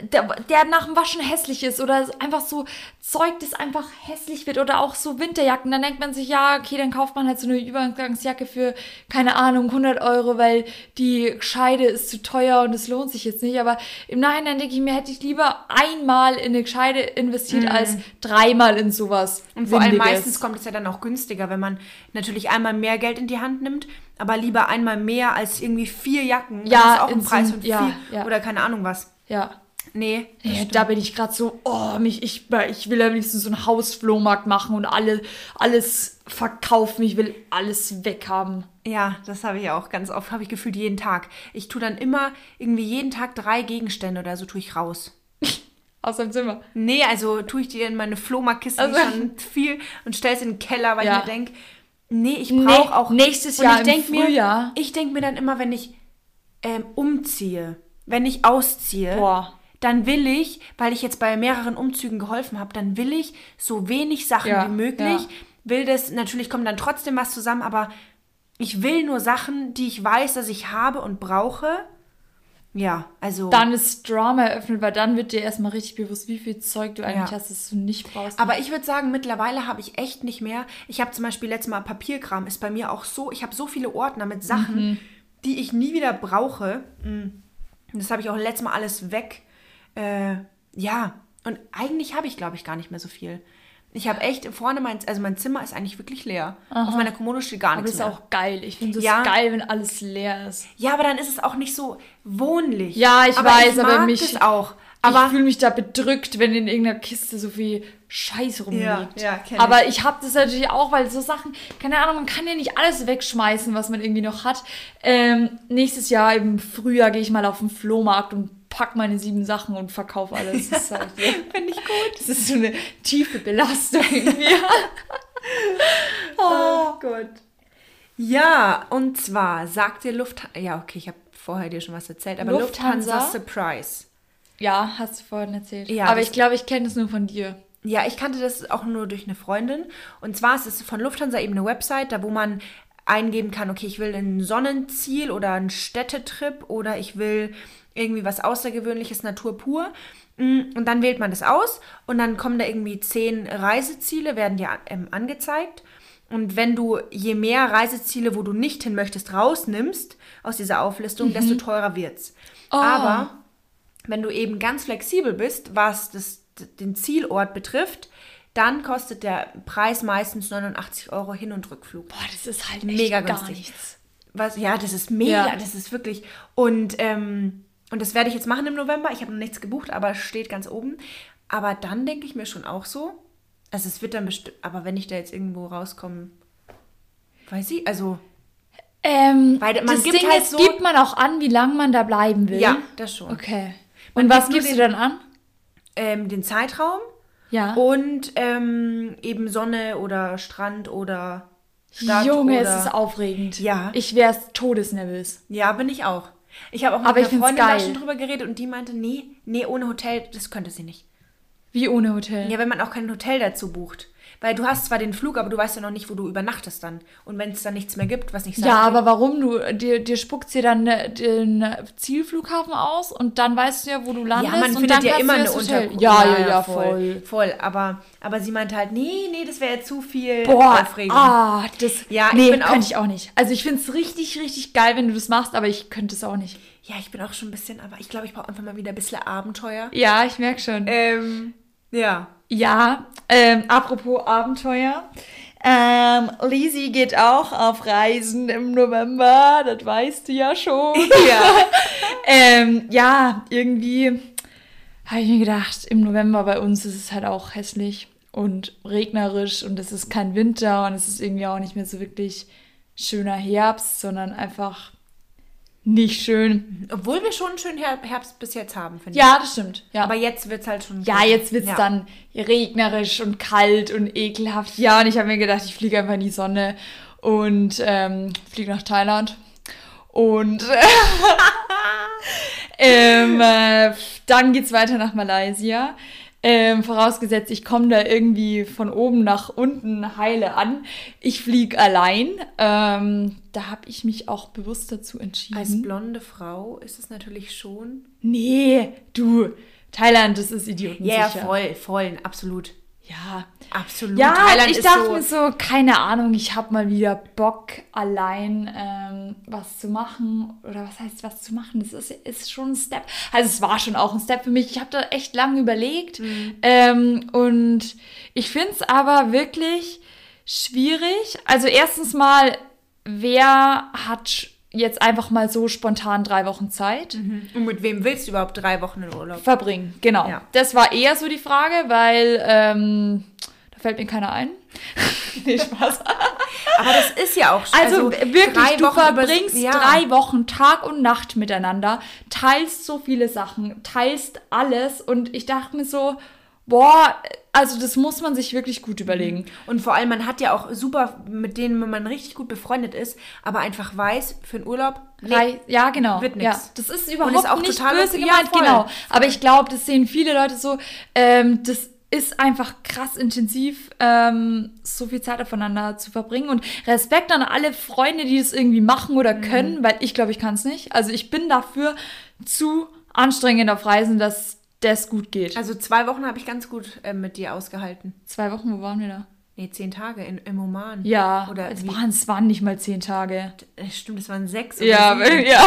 Der, der nach dem Waschen hässlich ist oder einfach so Zeug, das einfach hässlich wird oder auch so Winterjacken. Dann denkt man sich, ja, okay, dann kauft man halt so eine Übergangsjacke für, keine Ahnung, 100 Euro, weil die Gescheide ist zu teuer und es lohnt sich jetzt nicht. Aber im Nachhinein denke ich mir, hätte ich lieber einmal in eine Gescheide investiert als dreimal in sowas. Und vor allem meistens kommt es ja dann auch günstiger, wenn man natürlich einmal mehr Geld in die Hand nimmt, aber lieber einmal mehr als irgendwie vier Jacken. Ja, das ist auch in ein Preis von ja, vier ja. oder keine Ahnung was. Ja. Nee. Ja, da bin ich gerade so, oh, mich, ich, ich will am liebsten so einen Hausflohmarkt machen und alle, alles verkaufen. Ich will alles weghaben. Ja, das habe ich auch ganz oft, habe ich gefühlt jeden Tag. Ich tue dann immer irgendwie jeden Tag drei Gegenstände oder so tue ich raus. Aus dem Zimmer. Nee, also tue ich die in meine Flohmarktkiste Also- schon viel und stelle es in den Keller, weil Ja. ich mir denke, nee, ich Nee, brauche auch... nächstes und Jahr ich im denk Frühjahr. Mir, ich denke mir dann immer, wenn ich ähm, umziehe, wenn ich ausziehe, Boah. Dann will ich, weil ich jetzt bei mehreren Umzügen geholfen habe, dann will ich so wenig Sachen Ja, wie möglich. ja. Will das, natürlich kommt dann trotzdem was zusammen, aber ich will nur Sachen, die ich weiß, dass ich habe und brauche. Ja, also... Dann ist Drama eröffnet, weil dann wird dir erstmal richtig bewusst, wie viel Zeug du eigentlich Ja. hast, das du nicht brauchst. Aber ich würde sagen, mittlerweile habe ich echt nicht mehr. Ich habe zum Beispiel letztes Mal Papierkram, ist bei mir auch so. Ich habe so viele Ordner mit Sachen, Mhm. die ich nie wieder brauche. Mm. Das habe ich auch letztes Mal alles weg. Äh, ja, und eigentlich habe ich, glaube ich, gar nicht mehr so viel. Ich habe echt vorne mein, also mein Zimmer ist eigentlich wirklich leer. Auf meiner Kommode steht gar Aber das nichts ist mehr. auch geil. Ich finde es Ja. geil, wenn alles leer ist. Ja, aber dann ist es auch nicht so wohnlich. Ja, ich aber weiß, ich aber mich- das auch. Aber- ich fühle mich da bedrückt, wenn in irgendeiner Kiste so viel Scheiß rumliegt. Ja, ja, kenn Aber ich habe das natürlich auch, weil so Sachen, keine Ahnung, man kann ja nicht alles wegschmeißen, was man irgendwie noch hat. Ähm, nächstes Jahr im Frühjahr gehe ich mal auf den Flohmarkt und pack meine sieben Sachen und verkaufe alles. Das ist halt so. Finde ich gut. Das ist so eine tiefe Belastung in mir. Oh Gott. Ja, und zwar sagt dir Lufthansa. Ja, okay, ich habe vorher dir schon was erzählt, aber Lufthansa, Lufthansa? Surprise. Ja, hast du vorhin erzählt. Ja, Aber das- ich glaube, ich kenne es nur von dir. Ja, ich kannte das auch nur durch eine Freundin. Und zwar ist es von Lufthansa eben eine Website, da wo man eingeben kann, okay, ich will ein Sonnenziel oder einen Städtetrip oder ich will irgendwie was Außergewöhnliches, Natur pur. Mm, Und dann wählt man das aus und dann kommen da irgendwie zehn Reiseziele, werden dir ähm, angezeigt. Und wenn du je mehr Reiseziele, wo du nicht hin möchtest, rausnimmst aus dieser Auflistung, desto teurer wird's. Aber wenn du eben ganz flexibel bist, was das, den Zielort betrifft, dann kostet der Preis meistens 89 Euro Hin- und Rückflug. Boah, das ist halt Mega echt gar günstig. nichts. Was, ja, das ist mega, Ja. das ist wirklich. Und, ähm, und das werde ich jetzt machen im November. Ich habe noch nichts gebucht, aber es steht ganz oben. Aber dann denke ich mir schon auch so, also es wird dann bestimmt, aber wenn ich da jetzt irgendwo rauskomme, weiß ich, also, Ähm, Weil man das gibt Ding halt ist, so- gibt man auch an, wie lange man da bleiben will. ja, das schon. Okay. Man Und was gibst du den- dann an? Ähm, den Zeitraum Ja. und ähm, eben Sonne oder Strand oder Stadt Junge, oder... es ist aufregend. Ja. Ich wäre todesnervös. Ja, bin ich auch. Ich habe auch mit Aber einer Freundin da geil. schon drüber geredet und die meinte, nee, nee, ohne Hotel, das könnte sie nicht. Wie ohne Hotel. Ja, wenn man auch kein Hotel dazu bucht. Weil du hast zwar den Flug, aber du weißt ja noch nicht, wo du übernachtest dann. Und wenn es dann nichts mehr gibt, was nicht sein Ja, aber warum? Du, dir, dir spuckt sie dann äh, den Zielflughafen aus und dann weißt du ja, wo du landest. Ja, man und findet ja immer eine. Unterkunft. Ja, ja, ja, voll. Voll, aber, aber sie meinte halt, nee, nee, das wäre ja zu viel Boah, Aufregung. ah, das, Ja, ich nee, bin auch- könnte ich auch nicht. Also ich finde es richtig, richtig geil, wenn du das machst, aber ich könnte es auch nicht. Ja, ich bin auch schon ein bisschen, aber ich glaube, ich brauche einfach mal wieder ein bisschen Abenteuer. Ja, ich merke schon. Ähm, ja. Ja, ähm, apropos Abenteuer. Ähm, Lisi geht auch auf Reisen im November, das weißt du ja schon. Ja. ähm, ja, irgendwie habe ich mir gedacht, im November bei uns ist es halt auch hässlich und regnerisch und es ist kein Winter und es ist irgendwie auch nicht mehr so wirklich schöner Herbst, sondern einfach nicht schön. Obwohl wir schon einen schönen Her Herbst bis jetzt haben, finde Ja, das stimmt. Ja. ich. Aber jetzt wird es halt schon. Ja, jetzt wird's Ja. dann regnerisch und kalt und ekelhaft. Ja, und ich habe mir gedacht, ich fliege einfach in die Sonne und ähm, fliege nach Thailand. Und ähm, äh, dann geht's weiter nach Malaysia. Ähm, vorausgesetzt, ich komme da irgendwie von oben nach unten heile an. Ich fliege allein. Ähm, da habe ich mich auch bewusst dazu entschieden. Als blonde Frau ist es natürlich schon. nee, du, Thailand, das ist idiotensicher. Ja, ja, voll, voll, absolut. Ja, Absolut. ja Thailand ich ist dachte so, mir so, keine Ahnung, ich habe mal wieder Bock, allein ähm, was zu machen. Oder was heißt was zu machen? Das ist, ist schon ein Step. Also es war schon auch ein Step für mich. Ich habe da echt lange überlegt. Mhm. Ähm, und ich finde es aber wirklich schwierig. Also erstens mal, wer hat jetzt einfach mal so spontan drei Wochen Zeit? Und mit wem willst du überhaupt drei Wochen in Urlaub? verbringen. Genau. Ja. Das war eher so die Frage, weil ähm, da fällt mir keiner ein. nee, Spaß. Aber das ist ja auch schon. Also, wirklich, drei du Wochen verbringst ja. drei Wochen Tag und Nacht miteinander, teilst so viele Sachen, teilst alles und ich dachte mir so, boah, also das muss man sich wirklich gut überlegen. Und vor allem, man hat ja auch super, mit denen man richtig gut befreundet ist, aber einfach weiß, für den Urlaub, nee, ja, genau. wird nix. Ja, das ist überhaupt ist auch nicht total böse. Ja, gemeint, voll. genau. Aber ich glaube, das sehen viele Leute so. Ähm, das ist einfach krass intensiv, ähm, so viel Zeit aufeinander zu verbringen. Und Respekt an alle Freunde, die das irgendwie machen oder Mhm. können, weil ich glaube, ich kann es nicht. Also ich bin dafür zu anstrengend auf Reisen, dass das gut geht. Also zwei Wochen habe ich ganz gut äh, mit dir ausgehalten. Zwei Wochen, wo waren wir da? Nee, zehn Tage in, im Oman. Ja, Oder es waren, es waren nicht mal zehn Tage. Äh, Stimmt, es waren sechs oder Ja, sieben. ja.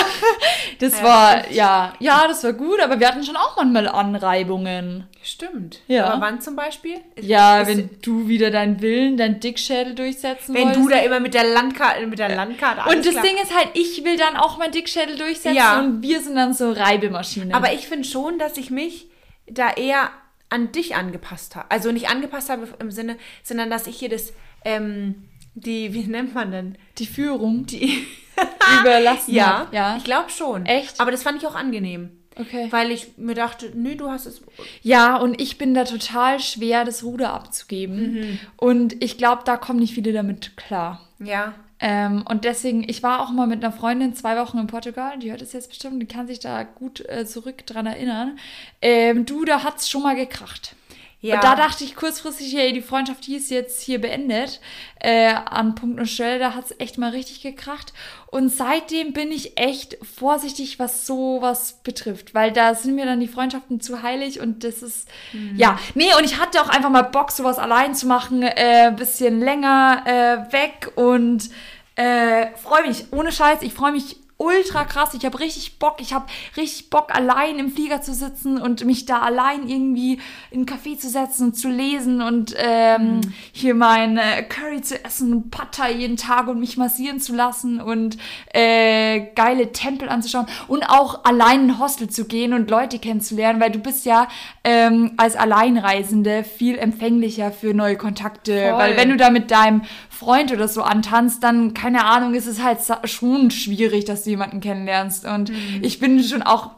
Das Ja, war, ja, ja, das war gut, aber wir hatten schon auch manchmal Anreibungen. Stimmt. Ja. Aber wann zum Beispiel? Ist- Ja, ist- wenn du wieder deinen Willen, deinen Dickschädel durchsetzen wenn wolltest. du da immer mit der Landkarte, mit der Landkarte alles und das klar. Ding ist halt, ich will dann auch meinen Dickschädel durchsetzen Ja. und wir sind dann so Reibemaschinen. Aber ich finde schon, dass ich mich da eher an dich angepasst habe. Also nicht angepasst habe im Sinne, sondern dass ich hier das, ähm, die, wie nennt man denn? Die Führung Die, überlassen ja, hab. ja. ich glaube schon. Echt? Aber das fand ich auch angenehm. Okay. Weil ich mir dachte, nö, du hast es. Ja, und ich bin da total schwer, das Ruder abzugeben. Und ich glaube, da kommen nicht viele damit klar. Ja. Ähm, und deswegen, ich war auch mal mit einer Freundin zwei Wochen in Portugal, die hört es jetzt bestimmt, die kann sich da gut äh, zurück dran erinnern. Ähm, du, da hat's schon mal gekracht. Ja. Und da dachte ich kurzfristig, hey, die Freundschaft, die ist jetzt hier beendet. Äh, an Punkt und Stelle, da hat's echt mal richtig gekracht. Und seitdem bin ich echt vorsichtig, was sowas betrifft. Weil da sind mir dann die Freundschaften zu heilig und das ist, ja. Nee, und ich hatte auch einfach mal Bock, sowas allein zu machen, äh, bisschen länger äh, weg und äh, freue mich. Ohne Scheiß, ich freue mich ultra krass. Ich habe richtig Bock. Ich habe richtig Bock, allein im Flieger zu sitzen und mich da allein irgendwie in einen Café zu setzen und zu lesen und ähm, hier mein äh, Curry zu essen, Pad Thai jeden Tag und mich massieren zu lassen und äh, geile Tempel anzuschauen und auch allein in ein Hostel zu gehen und Leute kennenzulernen, weil du bist ja ähm, als Alleinreisende viel empfänglicher für neue Kontakte, Voll. weil wenn du da mit deinem Freund oder so antanzt, dann, keine Ahnung, ist es halt schon schwierig, dass du jemanden kennenlernst. Und ich bin schon auch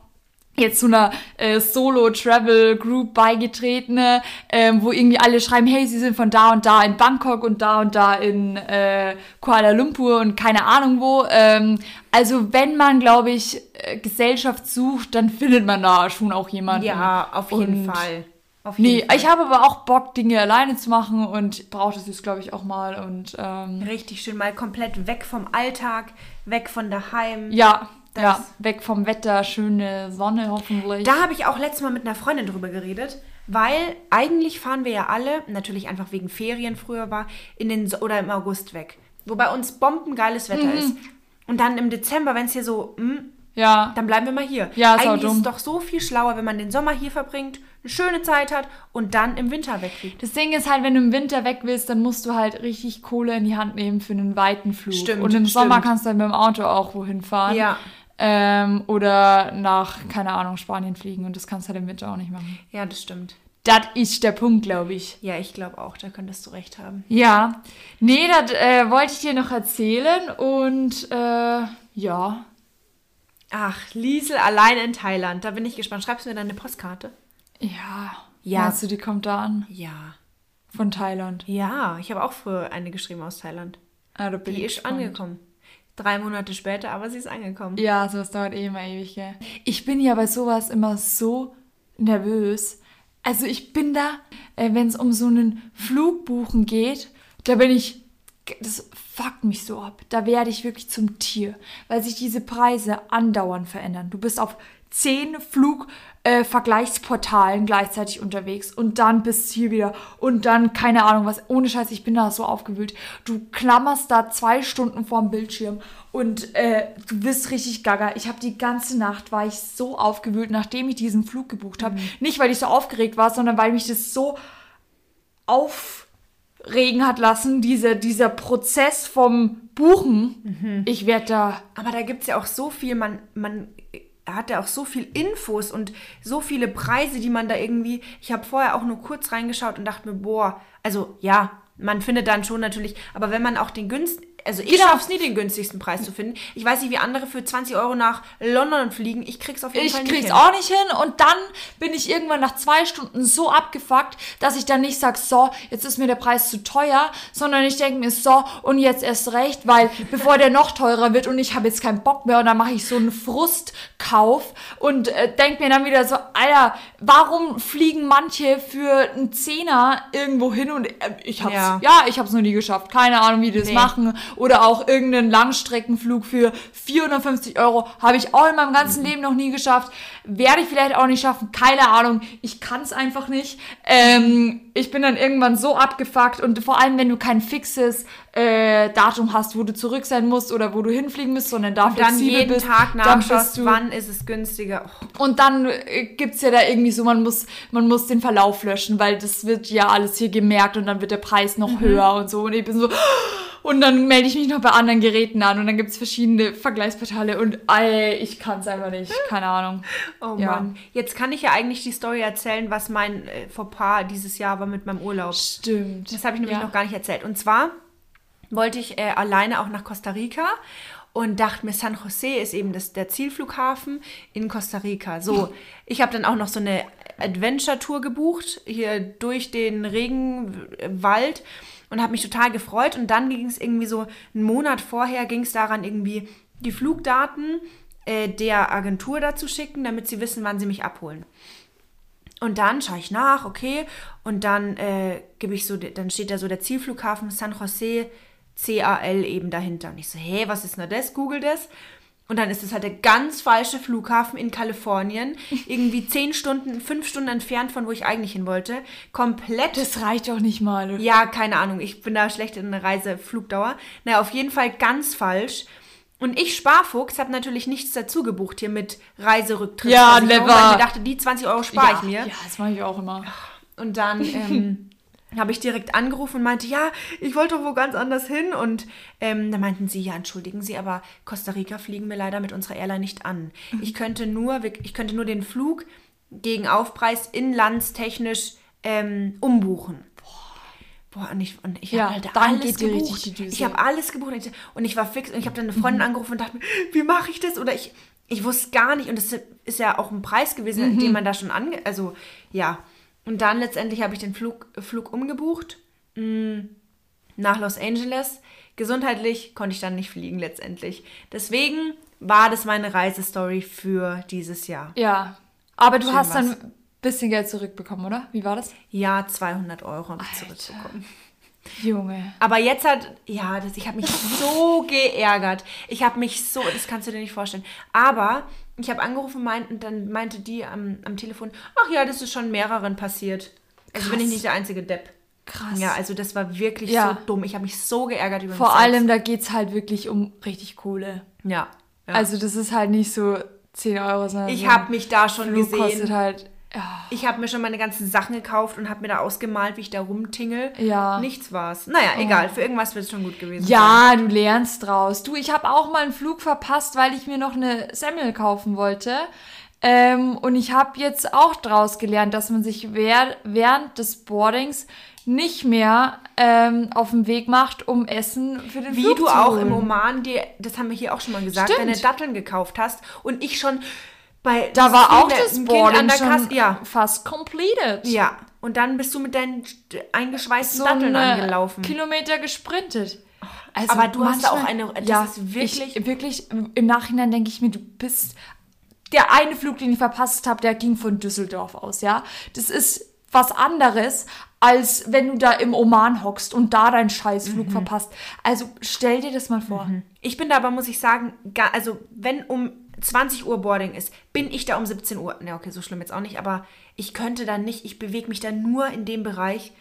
jetzt zu einer äh, Solo-Travel-Group beigetreten, ähm, wo irgendwie alle schreiben, hey, sie sind von da und da in Bangkok und da und da in äh, Kuala Lumpur und keine Ahnung wo. Ähm, also wenn man, glaube ich, äh, Gesellschaft sucht, dann findet man da schon auch jemanden. Ja, auf jeden Und- Fall. Nee, Fall. ich habe aber auch Bock, Dinge alleine zu machen und brauche das jetzt, glaube ich, auch mal. Und ähm, Richtig schön, mal komplett weg vom Alltag, weg von daheim. ja, Das- ja, weg vom Wetter, schöne Sonne hoffentlich. Da habe ich auch letztes Mal mit einer Freundin drüber geredet, weil eigentlich fahren wir ja alle, natürlich einfach wegen Ferien früher war, in den So- oder im August weg. Wo bei uns bombengeiles Wetter Mhm. ist. Und dann im Dezember, wenn es hier so, hm, ja, dann bleiben wir mal hier. Ja, ist auch Eigentlich ist es doch so viel schlauer, wenn man den Sommer hier verbringt, eine schöne Zeit hat und dann im Winter wegfliegt. das Ding ist halt, wenn du im Winter weg willst, dann musst du halt richtig Kohle in die Hand nehmen für einen weiten Flug. Stimmt, Und im Sommer stimmt. kannst du halt mit dem Auto auch wohin fahren. Ja. Ähm, oder nach, keine Ahnung, Spanien fliegen. Und das kannst du halt im Winter auch nicht machen. Ja, das stimmt. Das ist der Punkt, glaube ich. Ja, ich glaube auch, da könntest du recht haben. Ja, nee, das äh, wollte ich dir noch erzählen und äh, ja. Ach, Liesel allein in Thailand. Da bin ich gespannt. Schreibst du mir dann eine Postkarte? Ja. Ja. Meinst du, die kommt da an? Ja. Von Thailand. Ja, ich habe auch früher eine geschrieben aus Thailand. Ah, da bin Die ich ist gespannt. angekommen. Drei Monate später, aber sie ist angekommen. Ja, sowas dauert eh immer ewig, gell? Ich bin ja bei sowas immer so nervös. Also ich bin da, äh, wenn es um so einen Flug buchen geht, da bin ich, das fuckt mich so ab. Da werde ich wirklich zum Tier, weil sich diese Preise andauernd verändern. Du bist auf zehn Flugvergleichsportalen gleichzeitig unterwegs und dann bist du hier wieder und dann keine Ahnung was. Ohne Scheiß, ich bin da so aufgewühlt. Du klammerst da zwei Stunden vorm Bildschirm und äh, du wirst richtig gaga. Ich habe die ganze Nacht war ich so aufgewühlt, nachdem ich diesen Flug gebucht habe. Nicht weil ich so aufgeregt war, sondern weil mich das so aufregen hat lassen, diese, dieser Prozess vom Buchen. Ich werde da Aber da gibt es ja auch so viel, man, man hat ja auch so viel Infos und so viele Preise, die man da irgendwie. Ich habe vorher auch nur kurz reingeschaut und dachte mir, boah, also ja, man findet dann schon natürlich, aber wenn man auch den günst, also ich Genau. schaff's nie, den günstigsten Preis zu finden. Ich weiß nicht, wie andere für 20 Euro nach London fliegen. Ich krieg's auf jeden Ich Fall nicht krieg's hin. auch nicht hin und dann bin ich irgendwann nach zwei Stunden so abgefuckt, dass ich dann nicht sag, so, jetzt ist mir der Preis zu teuer, sondern ich denke mir, so, und jetzt erst recht, weil bevor der noch teurer wird und ich habe jetzt keinen Bock mehr und dann mache ich so einen Frustkauf und äh, denke mir dann wieder so, Alter, warum fliegen manche für einen Zehner irgendwo hin und äh, ich hab's, Ja. ja, ich hab's noch nie geschafft, keine Ahnung, wie die das Nee. machen oder auch irgendeinen Langstreckenflug für 450 Euro habe ich auch in meinem ganzen Leben noch nie geschafft. Werde ich vielleicht auch nicht schaffen, keine Ahnung. Ich kann es einfach nicht. Ähm, ich bin dann irgendwann so abgefuckt und vor allem, wenn du kein fixes äh, Datum hast, wo du zurück sein musst oder wo du hinfliegen musst, sondern da Und dann flexibel jeden bist, Tag dann nachschaust, du wann ist es günstiger. Oh, und dann äh, gibt's ja da irgendwie so, man muss, man muss den Verlauf löschen, weil das wird ja alles hier gemerkt und dann wird der Preis Mhm. noch höher und so. Und ich bin so, und dann melde ich mich noch bei anderen Geräten an und dann gibt es verschiedene Vergleichsportale und ey, ich kann es einfach nicht. Keine Ahnung. Oh Ja. Mann. Jetzt kann ich ja eigentlich die Story erzählen, was mein äh, Fauxpas dieses Jahr war mit meinem Urlaub. Stimmt. Das habe ich nämlich Ja. noch gar nicht erzählt. Und zwar wollte ich äh, alleine auch nach Costa Rica und dachte mir, San Jose ist eben das, der Zielflughafen in Costa Rica. So, ich habe dann auch noch so eine Adventure-Tour gebucht, hier durch den Regenwald und habe mich total gefreut. Und dann ging es irgendwie so einen Monat vorher, ging es daran, irgendwie die Flugdaten äh, der Agentur dazu schicken, damit sie wissen, wann sie mich abholen. Und dann schaue ich nach, okay, und dann äh, gebe ich so, dann steht da so der Zielflughafen San Jose CAL eben dahinter. Und ich so, hä, was ist denn das? Google das. Und dann ist es halt der ganz falsche Flughafen in Kalifornien, irgendwie zehn Stunden, fünf Stunden entfernt von wo ich eigentlich hin wollte. Komplett Das reicht doch nicht mal. ja, keine Ahnung. Ich bin da schlecht in der Reiseflugdauer. Naja, auf jeden Fall ganz falsch. Und ich, Sparfuchs, habe natürlich nichts dazu gebucht hier mit Reiserücktritt. Ja, never. Weil ich mir dachte, die 20 Euro spare ja, ich mir. Ja, das mache ich auch immer. Und dann ähm, habe ich direkt angerufen und meinte, ja, ich wollte doch wo ganz anders hin. Und ähm, da meinten sie, ja, entschuldigen Sie, aber Costa Rica fliegen wir leider mit unserer Airline nicht an. Ich könnte nur, ich könnte nur den Flug gegen Aufpreis inlandstechnisch ähm, umbuchen. Boah, und ich, und ich Ja, habe halt dann alles gebucht. die Düse. Ich habe alles gebucht und ich, und ich war fix und ich habe dann eine Freundin angerufen und dachte mir, wie mache ich das? Oder ich, ich wusste gar nicht und das ist ja auch ein Preis gewesen, den man da schon ange... Also, ja. Und dann letztendlich habe ich den Flug, Flug umgebucht mh, nach Los Angeles. Gesundheitlich konnte ich dann nicht fliegen letztendlich. Deswegen war das meine Reisestory für dieses Jahr. Ja. Aber du Schön hast dann bisschen Geld zurückbekommen, oder? Wie war das? Ja, 200 Euro habe ich Alter. zurückbekommen. Junge. Aber jetzt hat, ja, das, ich habe mich so geärgert. Ich habe mich so, das kannst du dir nicht vorstellen. Aber ich habe angerufen meint, und dann meinte die am, am Telefon, ach ja, das ist schon mehreren passiert. Also bin ich Krass. nicht der einzige Depp. Krass. Ja, also das war wirklich Ja. so dumm. Ich habe mich so geärgert über Vor mich allem, da geht es halt wirklich um richtig Kohle. Ja. ja. Also das ist halt nicht so 10 Euro, sondern ich so habe mich da schon Flug kostet gesehen. halt. Ich habe mir schon meine ganzen Sachen gekauft und habe mir da ausgemalt, wie ich da rumtingel. Ja. Oh. Nichts war's. Naja, egal. Für irgendwas wird es schon gut gewesen sein. Ja, du lernst draus. Du, ich habe auch mal einen Flug verpasst, weil ich mir noch eine Semmel kaufen wollte. Ähm, und ich habe jetzt auch draus gelernt, dass man sich während des Boardings nicht mehr ähm, auf den Weg macht, um Essen für den Wie Flug du zu auch holen. im Oman dir, das haben wir hier auch schon mal gesagt, Stimmt. deine Datteln gekauft hast und ich schon bei Da war auch Kind- das Kind Boarding an der schon Kasse. Ja, fast completed. ja. Und dann bist du mit deinen eingeschweißten so Datteln angelaufen. Kilometer gesprintet. Also aber du hast da auch manchmal- eine- das ja, ist wirklich- Ich, wirklich, im Nachhinein denke ich mir, du bist. Der eine Flug, den ich verpasst habe, der ging von Düsseldorf aus, ja. Das ist was anderes, als wenn du da im Oman hockst und da deinen Scheißflug Mhm. verpasst. Also stell dir das mal vor. Ich bin da aber, muss ich sagen, also wenn um 20 Uhr Boarding ist, bin ich da um 17 Uhr. Ne, okay, so schlimm jetzt auch nicht, aber ich könnte dann nicht, ich bewege mich dann nur in dem Bereich,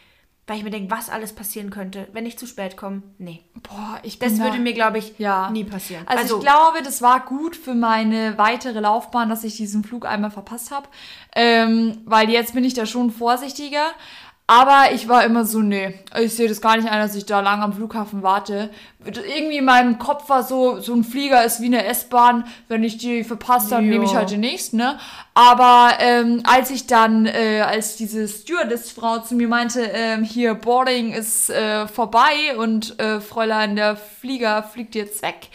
weil ich mir denke, was alles passieren könnte, wenn ich zu spät komme. Nee. Boah, ich bin Das da, würde mir, glaube ich, ja. nie passieren. Also, ich glaube, das war gut für meine weitere Laufbahn, dass ich diesen Flug einmal verpasst habe. Ähm, weil jetzt bin ich da schon vorsichtiger. Aber ich war immer so, nee, ich sehe das gar nicht ein, dass ich da lang am Flughafen warte. Irgendwie in meinem Kopf war so, so ein Flieger ist wie eine S-Bahn. Wenn ich die verpasst habe, nehme ich halt den nächsten, ne? Aber ähm, als ich dann, äh, als diese Stewardess-Frau zu mir meinte, ähm, hier, Boarding ist äh, vorbei und äh, Fräulein, der Flieger fliegt jetzt weg,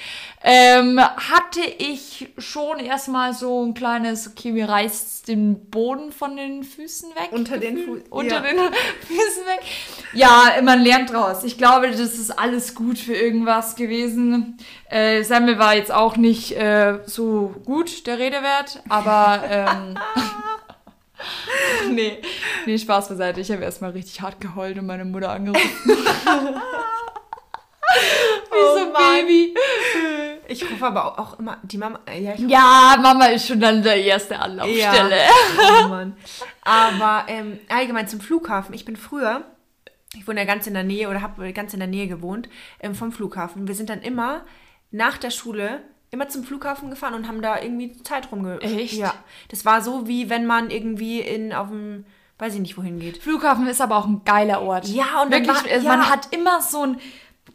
ähm, hatte ich schon erstmal so ein kleines, okay, mir reißt den Boden von den Füßen weg. Unter den Fu- Unter ja. den Füßen weg. Ja, man lernt draus. Ich glaube, das ist alles gut für irgendwas gewesen. Äh, Semmel war jetzt auch nicht äh, so gut, der Redewert, aber ähm, nee, nee, Spaß beiseite. Ich habe erstmal richtig hart geheult und meine Mutter angerufen. Wie so ein Oh Mann. Baby. Ich rufe aber auch, immer die Mama. äh, Ja, Ja, Mama ist schon dann der erste Anlaufstelle. Oh Mann. Aber ähm, allgemein zum Flughafen. Ich bin früher, ich wohne ja ganz in der Nähe oder habe ganz in der Nähe gewohnt ähm, vom Flughafen. Wir sind dann immer nach der Schule immer zum Flughafen gefahren und haben da irgendwie Zeit rumge... Echt? Ja. Das war so, wie wenn man irgendwie in auf dem, weiß ich nicht, wohin geht. Flughafen ist aber auch ein geiler Ort. Ja, und wirklich, war- also ja. man hat immer so ein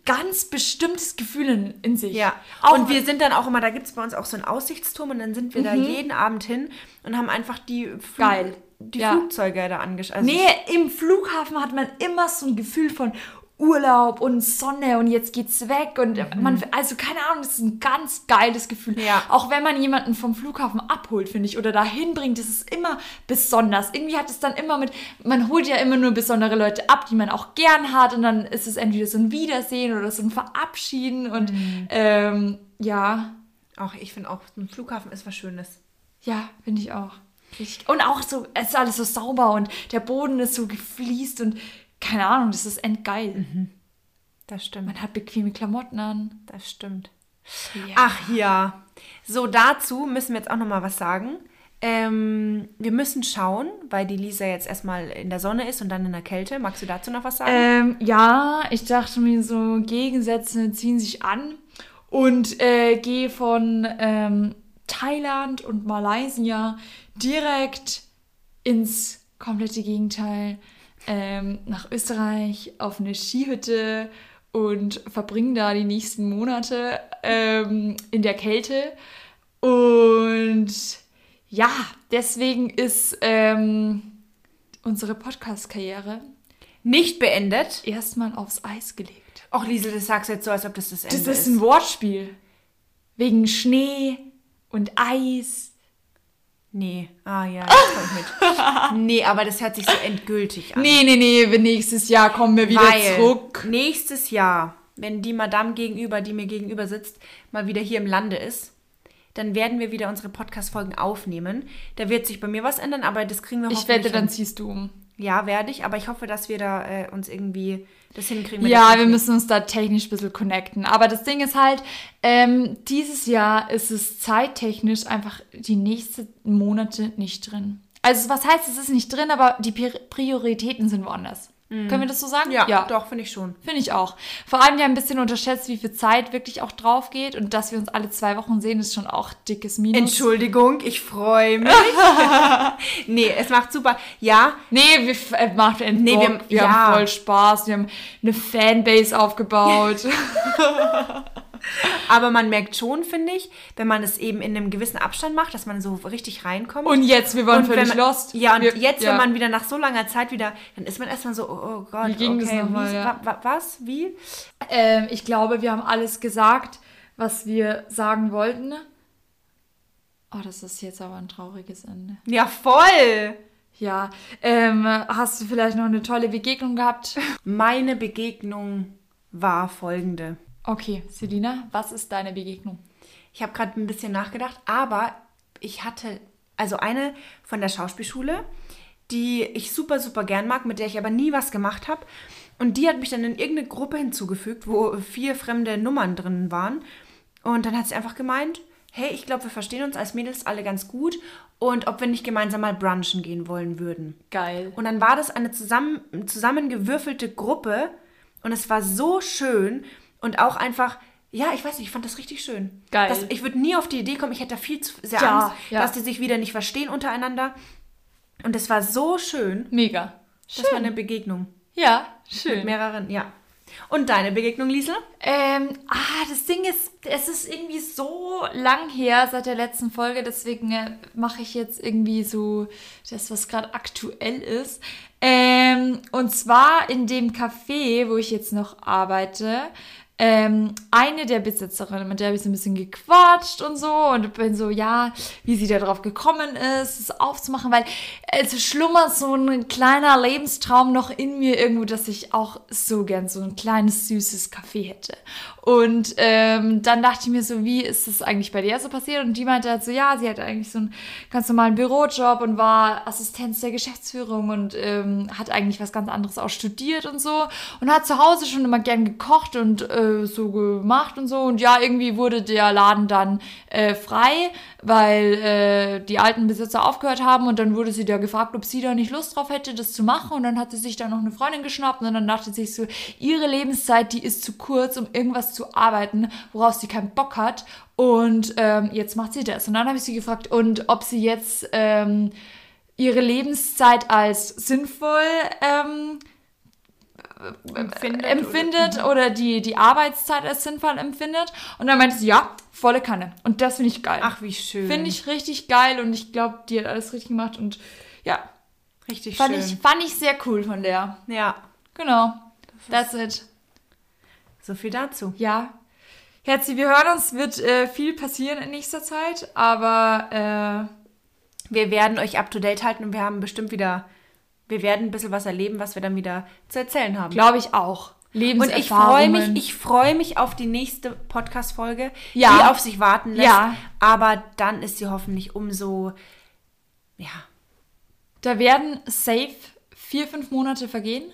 ganz bestimmtes Gefühl in, in sich. Ja, Auch und wir sind dann auch immer, da gibt es bei uns auch so einen Aussichtsturm und dann sind wir da Mhm. jeden Abend hin und haben einfach die, Flug, Geil. die Ja. Flugzeuge da angeschaut. Also Nee, im Flughafen hat man immer so ein Gefühl von Urlaub und Sonne und jetzt geht's weg und man, also keine Ahnung, das ist ein ganz geiles Gefühl. Mhm. Ja. Auch wenn man jemanden vom Flughafen abholt, finde ich, oder dahin bringt, das ist immer besonders. Irgendwie hat es dann immer mit, man holt ja immer nur besondere Leute ab, die man auch gern hat und dann ist es entweder so ein Wiedersehen oder so ein Verabschieden und Mhm. ähm, ja, Auch ich finde auch, ein Flughafen ist was Schönes. ja, finde ich auch. Richtig. Und auch so, es ist alles so sauber und der Boden ist so gefliest und keine Ahnung, das ist endgeil. Das stimmt. Man hat bequeme Klamotten an. Das stimmt. Ja. Ach ja. So, dazu müssen wir jetzt auch noch mal was sagen. Ähm, wir müssen schauen, weil die Lisa jetzt erstmal in der Sonne ist und dann in der Kälte. Magst du dazu noch was sagen? Ähm, ja, ich dachte mir so, Gegensätze ziehen sich an und äh, gehe von ähm, Thailand und Malaysia direkt ins komplette Gegenteil ähm, nach Österreich auf eine Skihütte und verbringe da die nächsten Monate ähm, in der Kälte. Und ja, deswegen ist ähm, unsere Podcast-Karriere Nicht beendet. erstmal aufs Eis gelegt. Och, Liesel, das sagst du jetzt so, als ob das das Ende Das ist ein Wortspiel. Wegen Schnee und Eis. Nee. Ah ja, jetzt komm ich mit. nee, aber das hört sich so endgültig an. Nee, nee, nee, nächstes Jahr kommen wir wieder Weil zurück. nächstes Jahr, wenn die Madame gegenüber, die mir gegenüber sitzt, mal wieder hier im Lande ist, dann werden wir wieder unsere Podcast-Folgen aufnehmen. Da wird sich bei mir was ändern, aber das kriegen wir Ich hoffentlich wette, dann ziehst du um. Ja, werde ich, aber ich hoffe, dass wir da äh, uns irgendwie das hinkriegen. Ja, wir müssen uns da technisch ein bisschen connecten. Aber das Ding ist halt, ähm, dieses Jahr ist es zeittechnisch einfach die nächsten Monate nicht drin. Also was heißt, es ist nicht drin, aber die Pri- Prioritäten sind woanders. Können wir das so sagen? Mhm. Ja, doch, finde ich schon. Finde ich auch. Vor allem, wir haben ein bisschen unterschätzt, wie viel Zeit wirklich auch drauf geht. Und dass wir uns alle zwei Wochen sehen, ist schon auch dickes Minus. Entschuldigung, ich freue mich. nee, es macht super. Ja, Nee, wir äh, macht nee, wir- wir ja. haben voll Spaß. Wir haben eine Fanbase aufgebaut. aber man merkt schon, finde ich, wenn man es eben in einem gewissen Abstand macht, dass man so richtig reinkommt. Und jetzt, wir waren Und völlig man, lost. Ja, und wir, jetzt, ja. wenn man wieder nach so langer Zeit wieder, dann ist man erstmal so, oh, oh Gott, Wie ging das okay, nochmal, wie, ja. wa, wa, was, wie? Ähm, ich glaube, wir haben alles gesagt, was wir sagen wollten. Oh, das ist jetzt aber ein trauriges Ende. Ja, voll. Ja, ähm, hast du vielleicht noch eine tolle Begegnung gehabt? Meine Begegnung war folgende. Okay, Selina, was ist deine Begegnung? Ich habe gerade ein bisschen nachgedacht, aber ich hatte also eine von der Schauspielschule, die ich super, super gern mag, mit der ich aber nie was gemacht habe. Und die hat mich dann in irgendeine Gruppe hinzugefügt, wo vier fremde Nummern drin waren. Und dann hat sie einfach gemeint, hey, ich glaube, wir verstehen uns als Mädels alle ganz gut und ob wir nicht gemeinsam mal brunchen gehen wollen würden. Geil. Und dann war das eine zusammen, zusammengewürfelte Gruppe und es war so schön und auch einfach, ja, ich weiß nicht, ich fand das richtig schön. Geil. Das, ich würde nie auf die Idee kommen, ich hätte da viel zu sehr Ja, Angst, ja. dass die sich wieder nicht verstehen untereinander. Und es war so schön. Mega. Das war eine Begegnung. Ja, Mit schön. mehreren, ja. Und deine Begegnung, Liesel? Ähm, ah, das Ding ist, es ist irgendwie so lang her seit der letzten Folge, deswegen äh, mache ich jetzt irgendwie so das, was gerade aktuell ist. Ähm, und zwar in dem Café, wo ich jetzt noch arbeite. Ähm, eine der Besitzerinnen, mit der habe ich so ein bisschen gequatscht und so und bin so, ja, wie sie da drauf gekommen ist, es aufzumachen, weil es schlummert so ein kleiner Lebenstraum noch in mir irgendwo, dass ich auch so gern so ein kleines, süßes Café hätte. Und ähm, dann dachte ich mir so, wie ist das eigentlich bei dir so passiert? Und die meinte halt so, ja, sie hatte eigentlich so einen ganz normalen Bürojob und war Assistenz der Geschäftsführung und ähm, hat eigentlich was ganz anderes auch studiert und so und hat zu Hause schon immer gern gekocht und äh, so gemacht und so. Und ja, irgendwie wurde der Laden dann äh, frei, weil äh, die alten Besitzer aufgehört haben und dann wurde sie da gefragt, ob sie da nicht Lust drauf hätte, das zu machen. Und dann hat sie sich da noch eine Freundin geschnappt und dann dachte sie sich so, ihre Lebenszeit, die ist zu kurz, um irgendwas zu arbeiten, worauf sie keinen Bock hat. Und ähm, jetzt macht sie das. Und dann habe ich sie gefragt, und ob sie jetzt ähm, ihre Lebenszeit als sinnvoll ähm, Empfindet empfindet, oder, die, die Arbeitszeit als sinnvoll empfindet. Und dann meinte sie, ja, volle Kanne. Und das finde ich geil. Ach, wie schön. Finde ich richtig geil und ich glaube, die hat alles richtig gemacht und ja, richtig fand schön. ich, fand ich sehr cool von der. ja, Genau. That's it. so viel dazu. Ja. Herzi, wir hören uns, wird äh, viel passieren in nächster Zeit, aber Wir werden euch up to date halten und wir haben bestimmt wieder, wir werden ein bisschen was erleben, was wir dann wieder zu erzählen haben. glaube ich auch. Und ich freue mich, ich freue mich auf die nächste Podcast-Folge, Ja. die auf sich warten lässt. Ja. Aber dann ist sie hoffentlich umso, ja, Da werden safe vier, fünf Monate vergehen.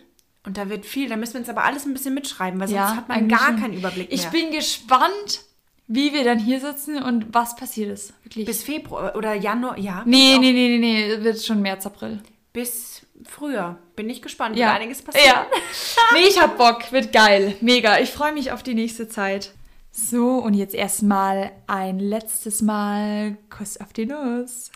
und da wird viel, da müssen wir uns aber alles ein bisschen mitschreiben, weil sonst Ja, hat man gar keinen Überblick mehr. Ich bin gespannt, wie wir dann hier sitzen und was passiert ist. Wirklich. bis Februar oder Januar, ja. nee, nee, nee, nee, nee, wird schon März, April. Bis früher. Bin ich gespannt, Ja. wird einiges passieren. Ja. nee, ich hab Bock, wird geil. Mega. Ich freue mich auf die nächste Zeit. So, und jetzt erstmal ein letztes Mal Kuss auf die Nuss.